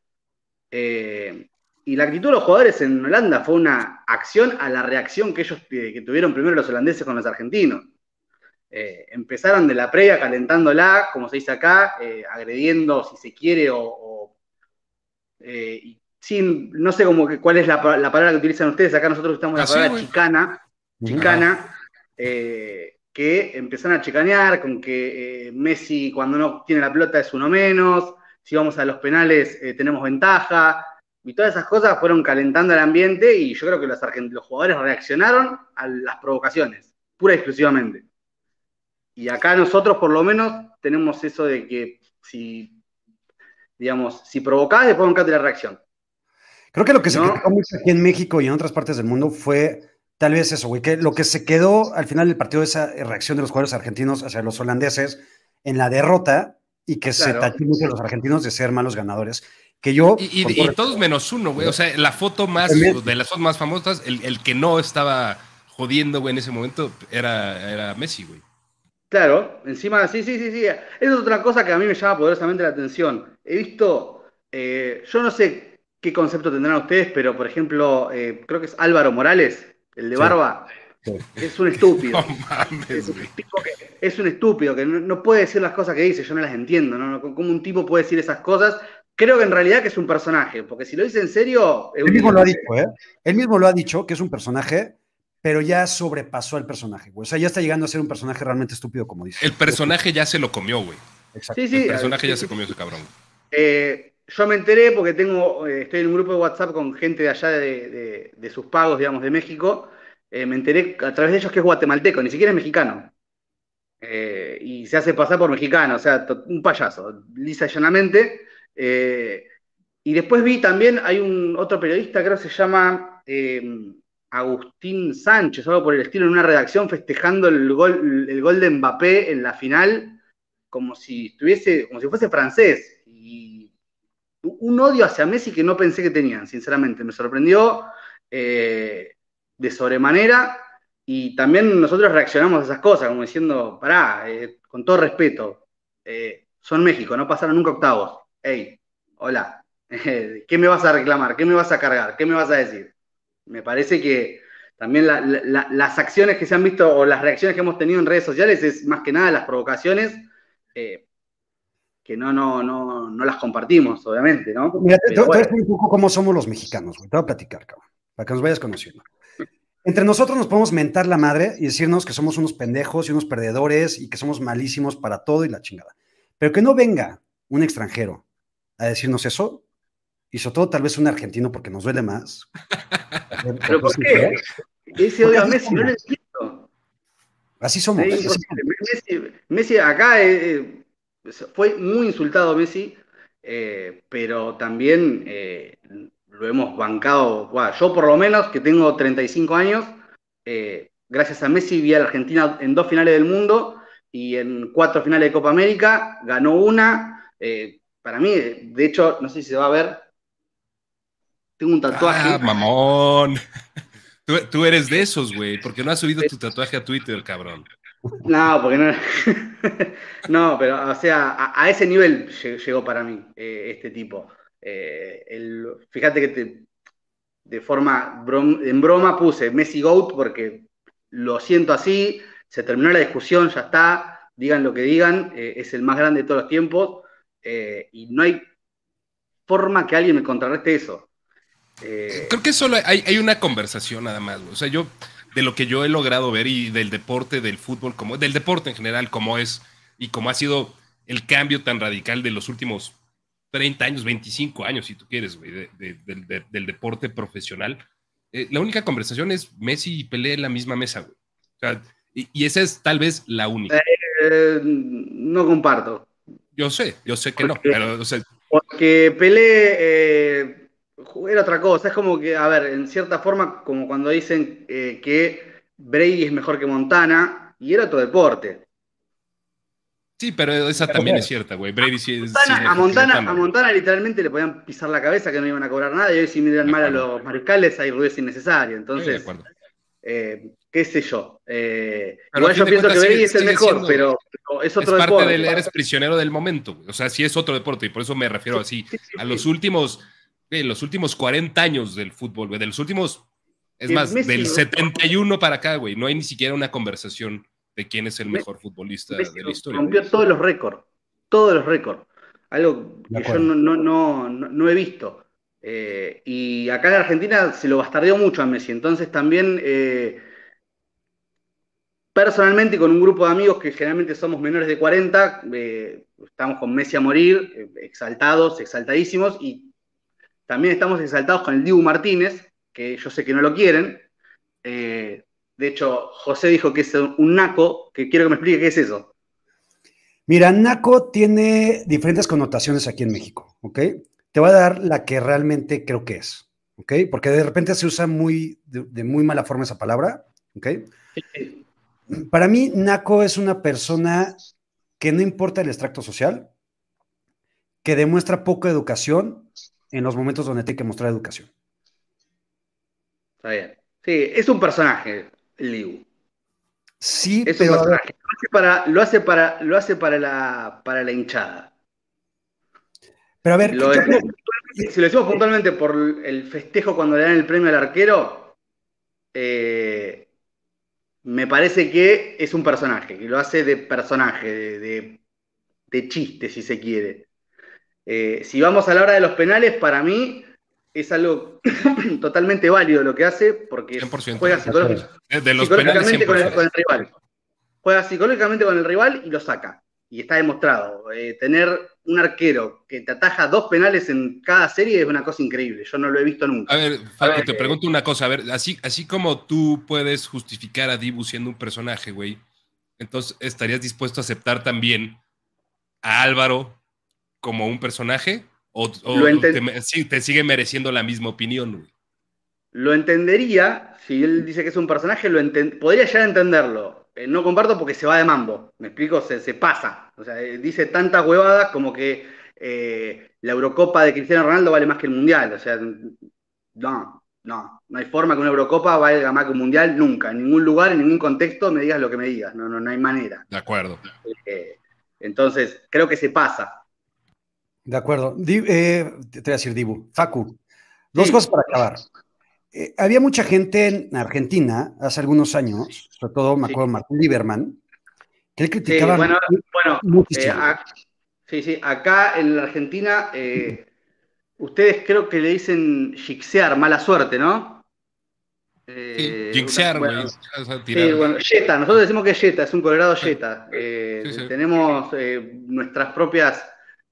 Eh, y la actitud de los jugadores en Holanda fue una acción a la reacción que ellos que tuvieron primero los holandeses con los argentinos. Eh, empezaron de la previa calentándola, como se dice acá, eh, agrediendo si se quiere o, sin, no sé cómo, cuál es la, palabra que utilizan ustedes, acá nosotros estamos la palabra chicana, chicana, que empezaron a chicanear con que eh, Messi cuando no tiene la pelota es uno menos, si vamos a los penales eh, tenemos ventaja, y todas esas cosas fueron calentando el ambiente y yo creo que los, los jugadores reaccionaron a las provocaciones, pura y exclusivamente. Y acá nosotros por lo menos tenemos eso de que si, digamos, si provocás, después bancate la reacción. Creo que lo que se mucho aquí en México y en otras partes del mundo fue tal vez eso, güey, que lo que se quedó al final del partido, esa reacción de los jugadores argentinos hacia los holandeses en la derrota y que se tachó mucho a los argentinos de ser malos ganadores. Que yo. Y, todos menos uno, güey. O sea, la foto más, de las fotos más famosas, el, el que no estaba jodiendo, güey, en ese momento era, era Messi, güey. Claro, encima, sí, sí, sí, sí. Esa es otra cosa que a mí me llama poderosamente la atención. He visto, eh, yo no sé qué concepto tendrán ustedes, pero por ejemplo, eh, creo que es Álvaro Morales, el de Barba. Es un estúpido. es, un que, es, un estúpido que no, puede decir las cosas que dice, yo no las entiendo. ¿no? ¿Cómo un tipo puede decir esas cosas? Creo que en realidad que es un personaje, porque si lo dice en serio. Él mismo lo ha dicho, ¿eh? Él mismo lo ha dicho que es un personaje pero ya sobrepasó al personaje, güey. O sea, ya está llegando a ser un personaje realmente estúpido, como dice. El personaje ya se lo comió, güey. Exacto. Sí, sí, el personaje ya se comió ese cabrón. Eh, yo me enteré porque tengo, eh, estoy en un grupo de WhatsApp con gente de allá de, sus pagos, digamos, de México. Eh, me enteré a través de ellos que es guatemalteco, ni siquiera es mexicano. y se hace pasar por mexicano, o sea, un payaso, lisa y llanamente. y después vi también, hay un otro periodista, creo que se llama Agustín Sánchez, algo por el estilo, en una redacción festejando el gol, el gol de Mbappé en la final, como si estuviese, como si fuese francés. Un odio hacia Messi que no pensé que tenían, sinceramente. Me sorprendió eh, de sobremanera. Y también nosotros reaccionamos a esas cosas, como diciendo, pará, eh, con todo respeto, eh, son México, no pasaron nunca octavos. Hey, hola, ¿qué me vas a reclamar? ¿Qué me vas a cargar? ¿Qué me vas a decir? Me parece que también las acciones que se han visto o las reacciones que hemos tenido en redes sociales es más que nada las provocaciones que no, no, no, no las compartimos, obviamente, ¿no? Mira, te, voy a un poco cómo somos los mexicanos, güey. Te voy a platicar, cabrón, para que nos vayas conociendo. Entre nosotros nos podemos mentar la madre y decirnos que somos unos pendejos y unos perdedores y que somos malísimos para todo y la chingada. Pero que no venga un extranjero a decirnos eso, y sobre todo tal vez un argentino porque nos duele más. ¿Pero por qué? Ese odio a Messi, no lo entiendo. Así somos. Messi, acá eh, eh, fue muy insultado Messi, eh, pero también lo hemos bancado. yo por lo menos, que tengo 35 años, gracias a Messi vi a la Argentina en dos finales del mundo y en cuatro finales de Copa América, ganó una. para mí, de hecho, no sé si se va a ver, tengo un tatuaje. Ah, mamón. Tú, eres de esos, güey. ¿Por qué no has subido tu tatuaje a Twitter, cabrón? No, porque no. no, pero, o sea, a, ese nivel llegó para mí eh, este tipo. Eh, fíjate que te, de forma en broma puse Messi Goat porque lo siento así, se terminó la discusión, ya está, digan lo que digan, eh, es el más grande de todos los tiempos y no hay forma que alguien me contrarreste eso. Creo que solo hay, una conversación nada más, O sea, yo, de lo que yo he logrado ver y del deporte, del fútbol, como del deporte en general, como es y como ha sido el cambio tan radical de los últimos 30 años, 25 años, si tú quieres, güey, del deporte profesional. Eh, la única conversación es Messi y Pelé en la misma mesa, güey. O sea, y, esa es tal vez la única. Eh, no comparto. Yo sé, yo sé que no, pero, porque Pelé era otra cosa. Es como que, a ver, en cierta forma, como cuando dicen eh, que Brady es mejor que Montana, y era otro deporte. Sí, pero esa también es cierta, güey. Brady sí es. a, Montana, a Montana literalmente le podían pisar la cabeza que no iban a cobrar nada, y hoy si miran mal a los mariscales hay ruido innecesario. Entonces, eh, qué sé yo. Eh, igual yo pienso que Brady es el mejor, pero es otro es parte Del, eres prisionero del momento. O sea, sí es otro deporte, y por eso me refiero así. a los últimos en los últimos 40 años del fútbol, güey, de los últimos, es más, del 71 para acá, güey, no hay ni siquiera una conversación de quién es el mejor futbolista de la historia. Rompió todos los récords, todos los récords, algo que yo no, he visto. Eh, y acá en Argentina se lo bastardeó mucho a Messi, entonces también eh, personalmente con un grupo de amigos que generalmente somos menores de 40, eh, estamos con Messi a morir, exaltados, exaltadísimos, y también estamos exaltados con el Dibu Martínez, que yo sé que no lo quieren. Eh, De hecho, José dijo que es un naco, que quiero que me explique qué es eso. Mira, naco tiene diferentes connotaciones aquí en México, ¿ok? Te voy a dar la que realmente creo que es, ¿ok? Porque de repente se usa muy, de, muy mala forma esa palabra, ¿ok? Para mí, naco es una persona que no importa el extracto social, que demuestra poca educación en los momentos donde tiene que mostrar educación. Está bien. Sí, es un personaje, Liu. Sí, es pero... un personaje. Lo hace para, lo hace para, lo hace para, la, para la hinchada. Pero a ver, si lo decimos puntualmente por el festejo cuando le dan el premio al arquero, eh, me parece que es un personaje, que lo hace de personaje, de, de, chiste, si se quiere. Eh, si vamos a la hora de los penales, para mí es algo totalmente válido lo que hace, porque juega psicológicamente con el, rival. Juega psicológicamente con el rival y lo saca. Y está demostrado. Eh, tener un arquero que te ataja dos penales en cada serie es una cosa increíble. Yo no lo he visto nunca. A ver, Facu, te pregunto una cosa. A ver, así, así como tú puedes justificar a Dibu siendo un personaje, güey, entonces estarías dispuesto a aceptar también a Álvaro como un personaje o, te, sigue mereciendo la misma opinión, güey. Lo entendería, si él dice que es un personaje, lo podría llegar a entenderlo. Eh, no comparto porque se va de mambo, ¿me explico? Se, se pasa. O sea, eh, dice tantas huevadas como que eh, la Eurocopa de Cristiano Ronaldo vale más que el Mundial. O sea, no, no, no hay forma que una Eurocopa valga más que un Mundial nunca. En ningún lugar, en ningún contexto me digas lo que me digas. No, no, no hay manera. De acuerdo. entonces, creo que se pasa. De acuerdo. Eh, te voy a decir, Dibu. Facu, dos cosas para acabar. Eh, había mucha gente en Argentina hace algunos años, sobre todo me acuerdo Martín Lieberman, que él criticaba. Sí, bueno, bueno eh, sí, sí, acá en la Argentina, ustedes creo que le dicen jixear, mala suerte, ¿no? sí, jixear, bueno, sí, bueno, Jetta, nosotros decimos que es Jetta, es un colorado Jetta. tenemos nuestras propias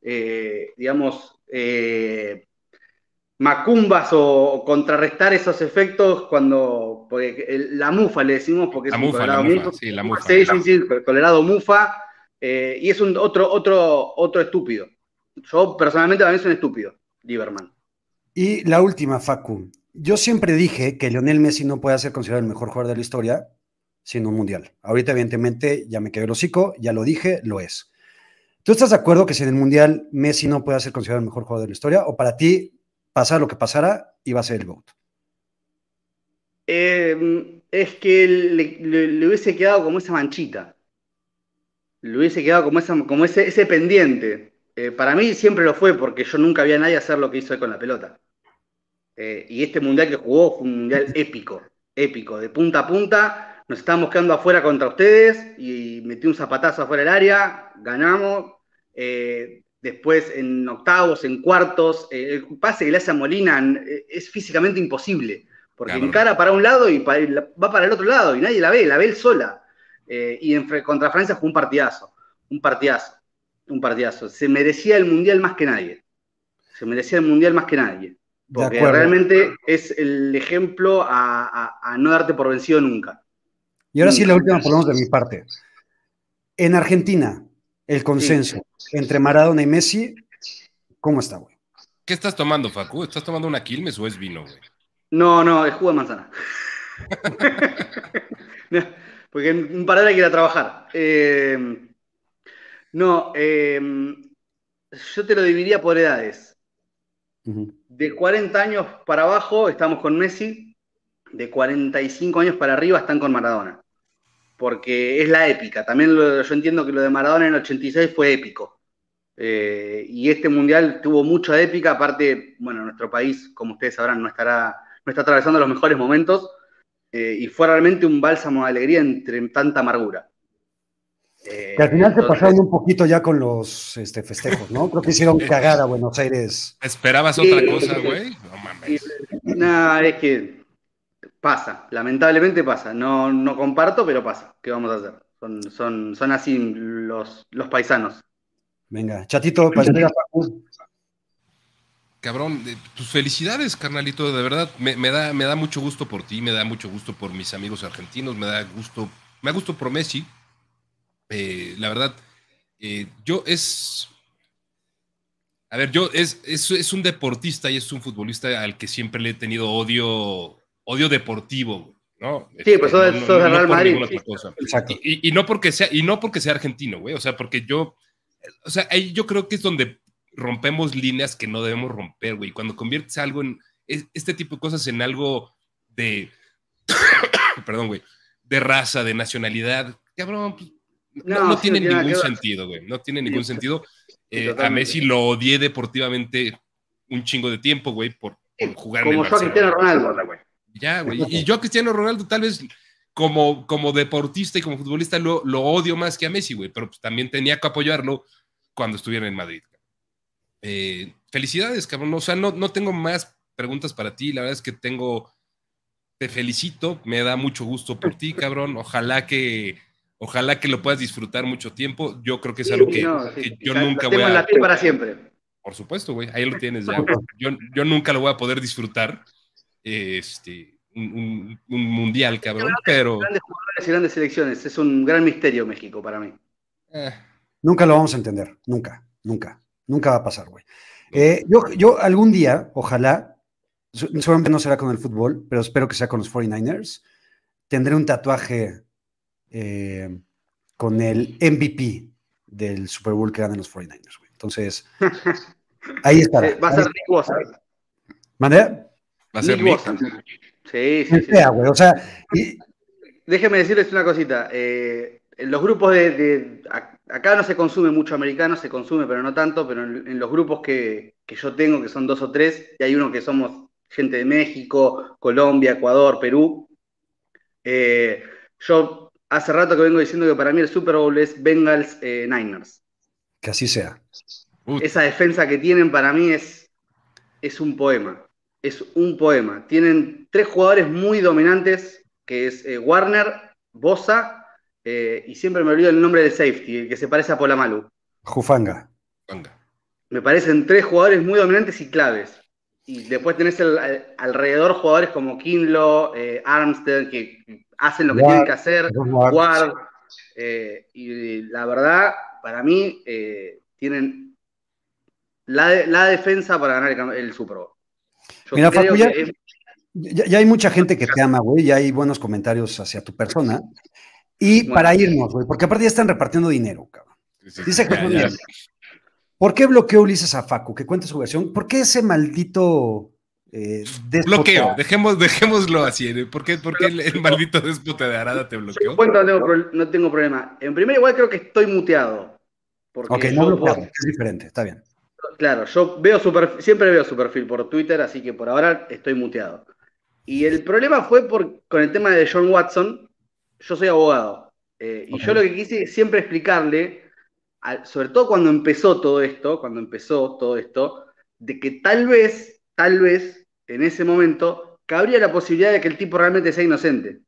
eh, digamos, eh, macumbas o contrarrestar esos efectos cuando la mufa le decimos porque es un mufa, colorado mufa, Sí, la mufa. Sí, sí, sí, colorado mufa. Eh, y es un otro, otro, otro estúpido. Yo personalmente también soy un estúpido, Lieberman. Y la última, Facu. Yo siempre dije que Lionel Messi no puede ser considerado el mejor jugador de la historia siendo un mundial. Ahorita, evidentemente, ya me quedé el hocico, ya lo dije, lo es. ¿Tú estás de acuerdo que si en el Mundial Messi no puede ser considerado el mejor jugador de la historia? ¿O para ti, pasar lo que pasara, iba a ser el GOAT? Em, es que le, hubiese quedado como esa manchita. Le hubiese quedado como, esa, como ese, ese pendiente. Eh, para mí siempre lo fue, porque yo nunca vi a nadie hacer lo que hizo él con la pelota. Eh, y este mundial que jugó fue un mundial épico, épico, de punta a punta. Nos estábamos quedando afuera contra ustedes y metí un zapatazo afuera del área, ganamos, eh, después en octavos, en cuartos, eh, el pase que le hace a Molina eh, es físicamente imposible, porque encara para un lado y va para el otro lado y nadie la ve, la ve él sola. y en, contra Francia fue un partidazo, un partidazo, un partidazo. Se merecía el Mundial más que nadie. Se merecía el Mundial más que nadie. Porque realmente es el ejemplo a, no darte por vencido nunca. Y ahora sí, la última, por de mi parte. En Argentina, el consenso entre Maradona y Messi, ¿cómo está, güey? ¿Qué estás tomando, Facu? ¿Estás tomando una Quilmes o es vino, güey? No, no, es jugo de manzana. Porque un par de horas hay que ir a trabajar. Eh, no, eh, yo te lo dividiría por edades. De 40 años para abajo estamos con Messi, de 45 años para arriba están con Maradona porque es la épica. También yo entiendo que lo de Maradona en el 86 fue épico. Eh, y este mundial tuvo mucha épica, aparte, bueno, nuestro país, como ustedes sabrán, no, estará, no está atravesando los mejores momentos, eh, y fue realmente un bálsamo de alegría entre tanta amargura. que al final se pasaron un poquito ya con los este, festejos, ¿no? Creo que hicieron cagada a Buenos Aires. ¿Esperabas otra cosa, güey? No mames. Nada, es que Pasa, lamentablemente pasa. No, no comparto, pero pasa. ¿Qué vamos a hacer? Son, son, son así los, los paisanos. Venga, chatito, para cabrón, pues felicidades, carnalito, de verdad, me, da, me da mucho gusto por ti, me da mucho gusto por mis amigos argentinos, me da gusto, me da gusto por Messi. Eh, la verdad, eh, yo es, a ver, yo es, es, un deportista y es un futbolista al que siempre le he tenido odio, odio deportivo, ¿no? Sí, pues este, eso, es Real Madrid. Y, y, no porque sea, y no porque sea argentino, güey, o sea, porque yo, o sea, ahí yo creo que es donde rompemos líneas que no debemos romper, güey. Cuando conviertes algo en este tipo de cosas en algo de, perdón, güey, de raza, de nacionalidad, cabrón, pues, no, tiene ningún sentido, güey. No tiene ningún sentido. Eh, a Messi lo odié deportivamente un chingo de tiempo, güey, por, jugar Como yo a Cristiano Ronaldo, güey. Ya, güey. Y yo a Cristiano Ronaldo tal vez como, como deportista y como futbolista lo, lo odio más que a Messi, güey, pero pues, también tenía que apoyarlo cuando estuviera en Madrid. Eh, felicidades, cabrón. O sea, no, no tengo más preguntas para ti. La verdad es que tengo. Te felicito, me da mucho gusto por ti, cabrón. Ojalá que, ojalá que lo puedas disfrutar mucho tiempo. Yo creo que es algo que, yo nunca voy a. La para siempre. Por supuesto, güey. Ahí lo tienes ya. Yo, yo nunca lo voy a poder disfrutar. Este, un, mundial, cabrón. Pero. Grandes jugadores y grandes selecciones. Es un gran misterio México para mí. Eh. Nunca lo vamos a entender. Nunca, nunca. Nunca va a pasar, güey. Eh, yo, yo algún día, ojalá, seguramente no será con el fútbol, pero espero que sea con los 49ers, tendré un tatuaje eh, con el MVP del Super Bowl que ganan los 49ers, güey. Entonces, ahí está. Va a ser Bosa. ¿Mande? Va a ser Rick. Sí, sí, sí. o sea, Déjeme decirles una cosita. en los grupos de acá no se consume mucho americano, se consume, pero no tanto, pero en, los grupos que, yo tengo, que son dos o tres, y hay uno que somos gente de México, Colombia, Ecuador, Perú, eh, yo hace rato que vengo diciendo que para mí el Super Bowl es Bengals eh, Niners. Que así sea. Esa defensa que tienen para mí es, es un poema. Es un poema. Tienen tres jugadores muy dominantes, que es eh, Warner, Bosa eh, y siempre me olvido el nombre del safety, el que se parece a Polamalu. Jufanga. Me parecen tres jugadores muy dominantes y claves. Y después tenés alrededor jugadores como Kinlo, eh, Armstead, que hacen lo que tienen que hacer, Ward. Eh, y la verdad, para mí, tienen la, defensa para ganar el, Super Bowl. Mira, ya, hay mucha gente que te ama, güey, ya hay buenos comentarios hacia tu persona. Y para irnos, güey, porque aparte ya están repartiendo dinero, cabrón. Dice que ¿Por qué bloqueó Ulises a Facu? Que cuente su versión. ¿Por qué ese maldito eh, Bloqueo, dejemos, dejémoslo así. ¿eh? ¿Por qué, el, maldito déspota de Arada te bloqueó? no tengo, problema. En primer igual creo que estoy muteado. ok, no bloqueado, es diferente, está bien. Claro, yo veo su siempre veo su perfil por Twitter, así que por ahora estoy muteado. Y el problema fue por, con el tema de John Watson, yo soy abogado. Eh, y yo lo que quise siempre explicarle, sobre todo cuando empezó todo esto, cuando empezó todo esto, de que tal vez, tal vez, en ese momento, cabría la posibilidad de que el tipo realmente sea inocente.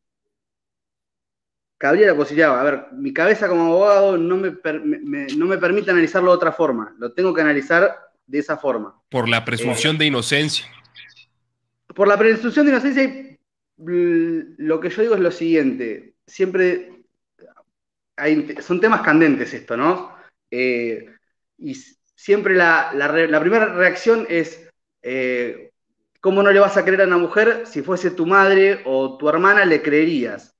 Cabría la posibilidad, a ver, mi cabeza como abogado no me, no me permite analizarlo de otra forma, lo tengo que analizar de esa forma. Por la presunción de inocencia. Por la presunción de inocencia, lo que yo digo es lo siguiente, siempre hay, son temas candentes esto, ¿no? Eh, y siempre la, primera reacción es, eh, ¿cómo no le vas a creer a una mujer si fuese tu madre o tu hermana le creerías?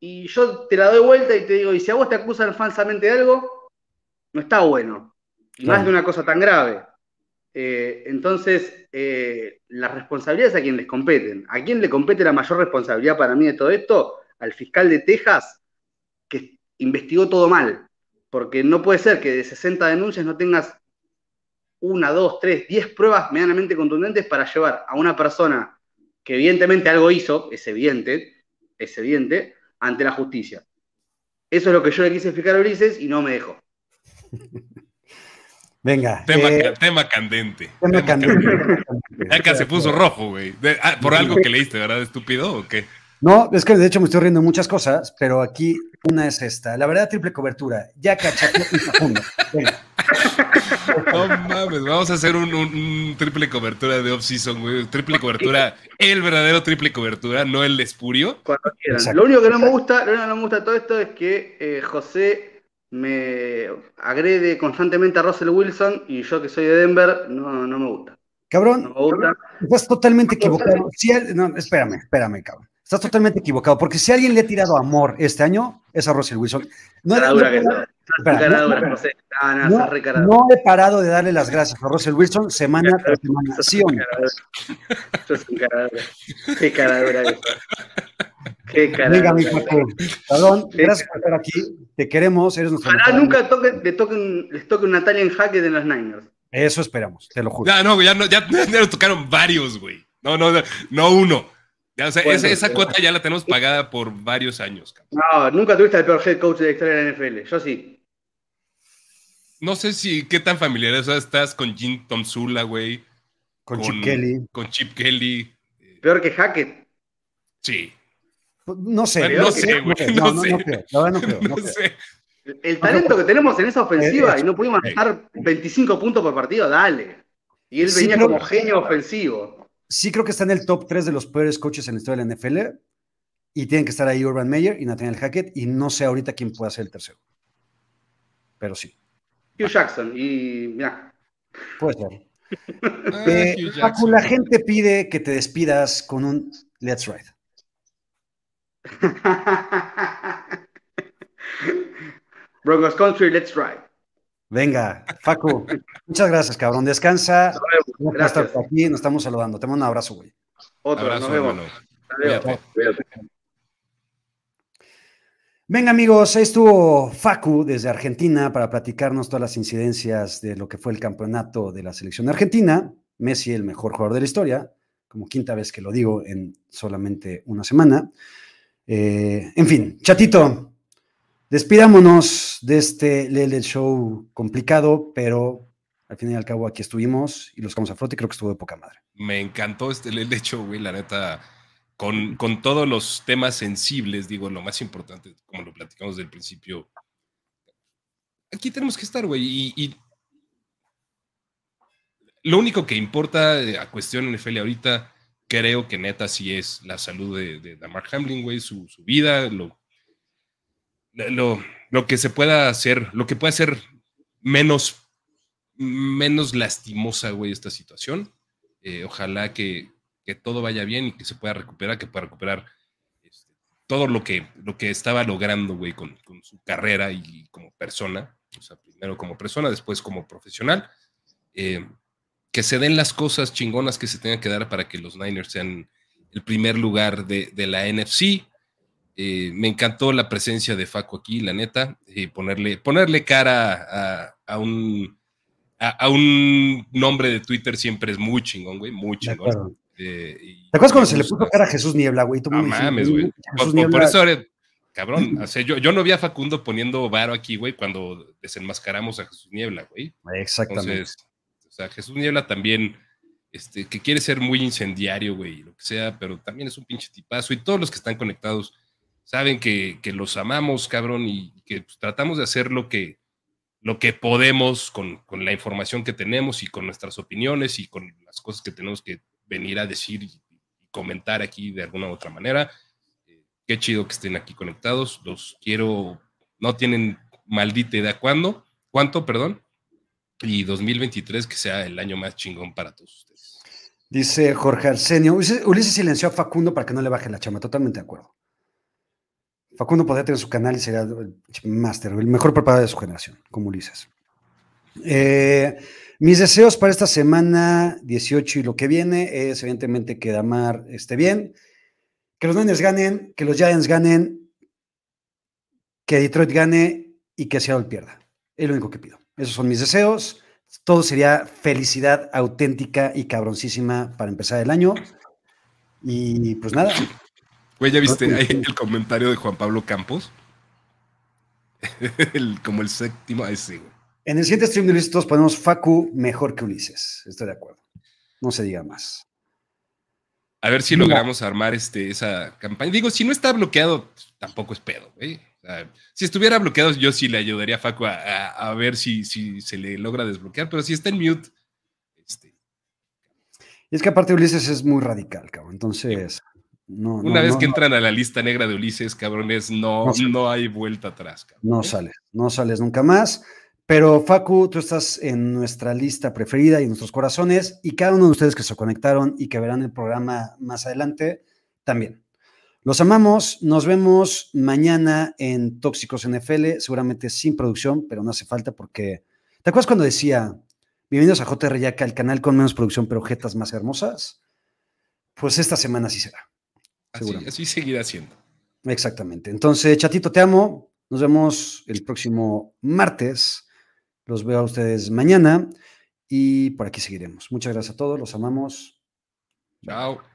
Y yo te la doy vuelta y te digo, y si a vos te acusan falsamente de algo, no está bueno. Más de una cosa tan grave. Eh, entonces, las responsabilidades a quien les competen. ¿A quién le compete la mayor responsabilidad para mí de todo esto? Al fiscal de Texas que investigó todo mal, porque no puede ser que de 60 denuncias no tengas una, dos, tres, diez pruebas medianamente contundentes para llevar a una persona que evidentemente algo hizo, es evidente, es evidente, ante la justicia. Eso es lo que yo le quise explicar a Ulises y no me dejó. Venga. Tema, eh, candente. Tema, candente. Acá se puso rojo, güey. Ah, por algo que leíste, ¿verdad? ¿Estúpido o qué? No, es que de hecho me estoy riendo de muchas cosas, pero aquí una es esta. La verdad, triple cobertura. Ya cachate y profundo. No mames, vamos a hacer un, triple cobertura de off-season, güey. Triple cobertura, el verdadero triple cobertura, no el espurio. Cuando quieran. Lo único que no me gusta, lo único que no me gusta de todo esto es que eh, José me agrede constantemente a Russell Wilson y yo que soy de Denver, no, no me gusta. Cabrón, estás totalmente equivocado. no, espérame, espérame, cabrón. Estás totalmente equivocado, porque si alguien le ha tirado amor este año, es a Russell Wilson. No, no, he parado de darle las gracias a Russell Wilson semana tras semana. ¿Sí o no? Qué caradura. Qué caradura. Venga, mi. Perdón, gracias por estar aquí. Te queremos, eres nuestro. Ojalá nunca toque, le toquen, les toque un Natalia en jaque de los Niners. Eso esperamos, te lo juro. Ya, no, ya, no, ya, ya nos tocaron varios, güey. No, no, no uno. Esa, cuota ya la tenemos pagada por varios años. No, nunca tuviste el peor head coach de la historia de la NFL. Yo sí. No sé si qué tan familiar estás con Jim Tomsula, güey. Con, Chip Kelly. Con Chip Kelly. Peor que Hackett. Sí. No sé. no sé, güey. No, no, sé. No, no, no, sé. El talento que tenemos en esa ofensiva y no pudimos ganar 25 puntos por partido, dale. Y él venía como genio ofensivo. Sí creo que está en el top 3 de los peores coaches en la historia de la NFL. Y tienen que estar ahí Urban Meyer y Nathaniel Hackett. Y no sé ahorita quién puede ser el tercero. Pero sí. Hugh Jackson. Y mira. Puede ser. Ah, eh, la gente pide que te despidas con un Let's Ride. Broncos Country, let's ride. Venga, Facu, muchas gracias, cabrón. Descansa. Gracias. aquí, nos estamos saludando. Te mando un abrazo, güey. Otro, abrazo, nos vemos. Venga, amigos, ahí estuvo Facu desde Argentina para platicarnos todas las incidencias de lo que fue el campeonato de la selección argentina. Messi, el mejor jugador de la historia, como quinta vez que lo digo en solamente una semana. Eh, en fin, chatito, Despidámonos de este Lele Show complicado, pero al fin y al cabo aquí estuvimos y los vamos a flote y creo que estuvo de poca madre. Me encantó este Lele Show, güey, la neta, con, con todos los temas sensibles, digo, lo más importante, como lo platicamos del principio. Aquí tenemos que estar, güey, y, lo único que importa eh, a cuestión NFL ahorita, creo que neta sí es la salud de, de, Mark Hamlin, güey, su, su vida, lo lo, lo, que se pueda hacer, lo que puede ser menos, menos lastimosa, güey, esta situación. Eh, ojalá que, que, todo vaya bien y que se pueda recuperar, que pueda recuperar este, todo lo que, lo que estaba logrando, güey, con, su carrera y como persona. O sea, primero como persona, después como profesional. Eh, que se den las cosas chingonas que se tengan que dar para que los Niners sean el primer lugar de, de la NFC. Eh, me encantó la presencia de Faco aquí, la neta, y ponerle, ponerle cara a, un, a, un nombre de Twitter siempre es muy chingón, güey, muy chingón. Eh, ¿Te acuerdas cuando se le puso cara a Jesús Niebla, güey? No mames, güey. Por, eso, cabrón, yo, yo, no vi a Facundo poniendo varo aquí, güey, cuando desenmascaramos a Jesús Niebla, güey. Exactamente. Entonces, o sea, Jesús Niebla también, este, que quiere ser muy incendiario, güey, lo que sea, pero también es un pinche tipazo y todos los que están conectados saben que, los amamos, cabrón, y que pues, tratamos de hacer lo que, lo que podemos con, la información que tenemos y con nuestras opiniones y con las cosas que tenemos que venir a decir y, comentar aquí de alguna u otra manera. Eh, qué chido que estén aquí conectados. Los quiero, no tienen maldita idea cuándo, cuánto, perdón. Y 2023 que sea el año más chingón para todos ustedes. Dice Jorge Arsenio, Ulises silenció a Facundo para que no le baje la chama, totalmente de acuerdo. Facundo podría tener su canal y sería el máster, el mejor preparado de su generación, como Ulises. Eh, mis deseos para esta semana 18 y lo que viene es evidentemente que Damar esté bien, que los Niners ganen, que los Giants ganen, que Detroit gane y que Seattle pierda. Es lo único que pido. Esos son mis deseos. Todo sería felicidad auténtica y cabroncísima para empezar el año. Y pues nada, Güey, ¿ya viste ahí el comentario de Juan Pablo Campos? como el séptimo, ese, güey. En el siguiente stream de Ulises todos ponemos Facu mejor que Ulises. Estoy de acuerdo. No se diga más. A ver si logramos armar este, esa campaña. Digo, si no está bloqueado, tampoco es pedo, güey. si estuviera bloqueado, yo sí le ayudaría a Facu a, ver si, si, se le logra desbloquear, pero si está en mute. Este... Es que aparte Ulises es muy radical, cabrón. Entonces, no, Una vez que entran a la lista negra de Ulises, cabrones, no, no, hay vuelta atrás. no sales, no sales nunca más. Pero Facu, tú estás en nuestra lista preferida y en nuestros corazones, y cada uno de ustedes que se conectaron y que verán el programa más adelante, también. Los amamos, nos vemos mañana en Tóxicos NFL, seguramente sin producción, pero no hace falta porque... ¿Te acuerdas cuando decía, bienvenidos a JR Yaca, el canal con menos producción, pero jetas más hermosas? Pues esta semana sí será. Así, así seguirá siendo. Exactamente. Entonces, chatito, te amo. Nos vemos el próximo martes los veo a ustedes mañana y por aquí seguiremos. Muchas gracias a todos, los amamos. Chao.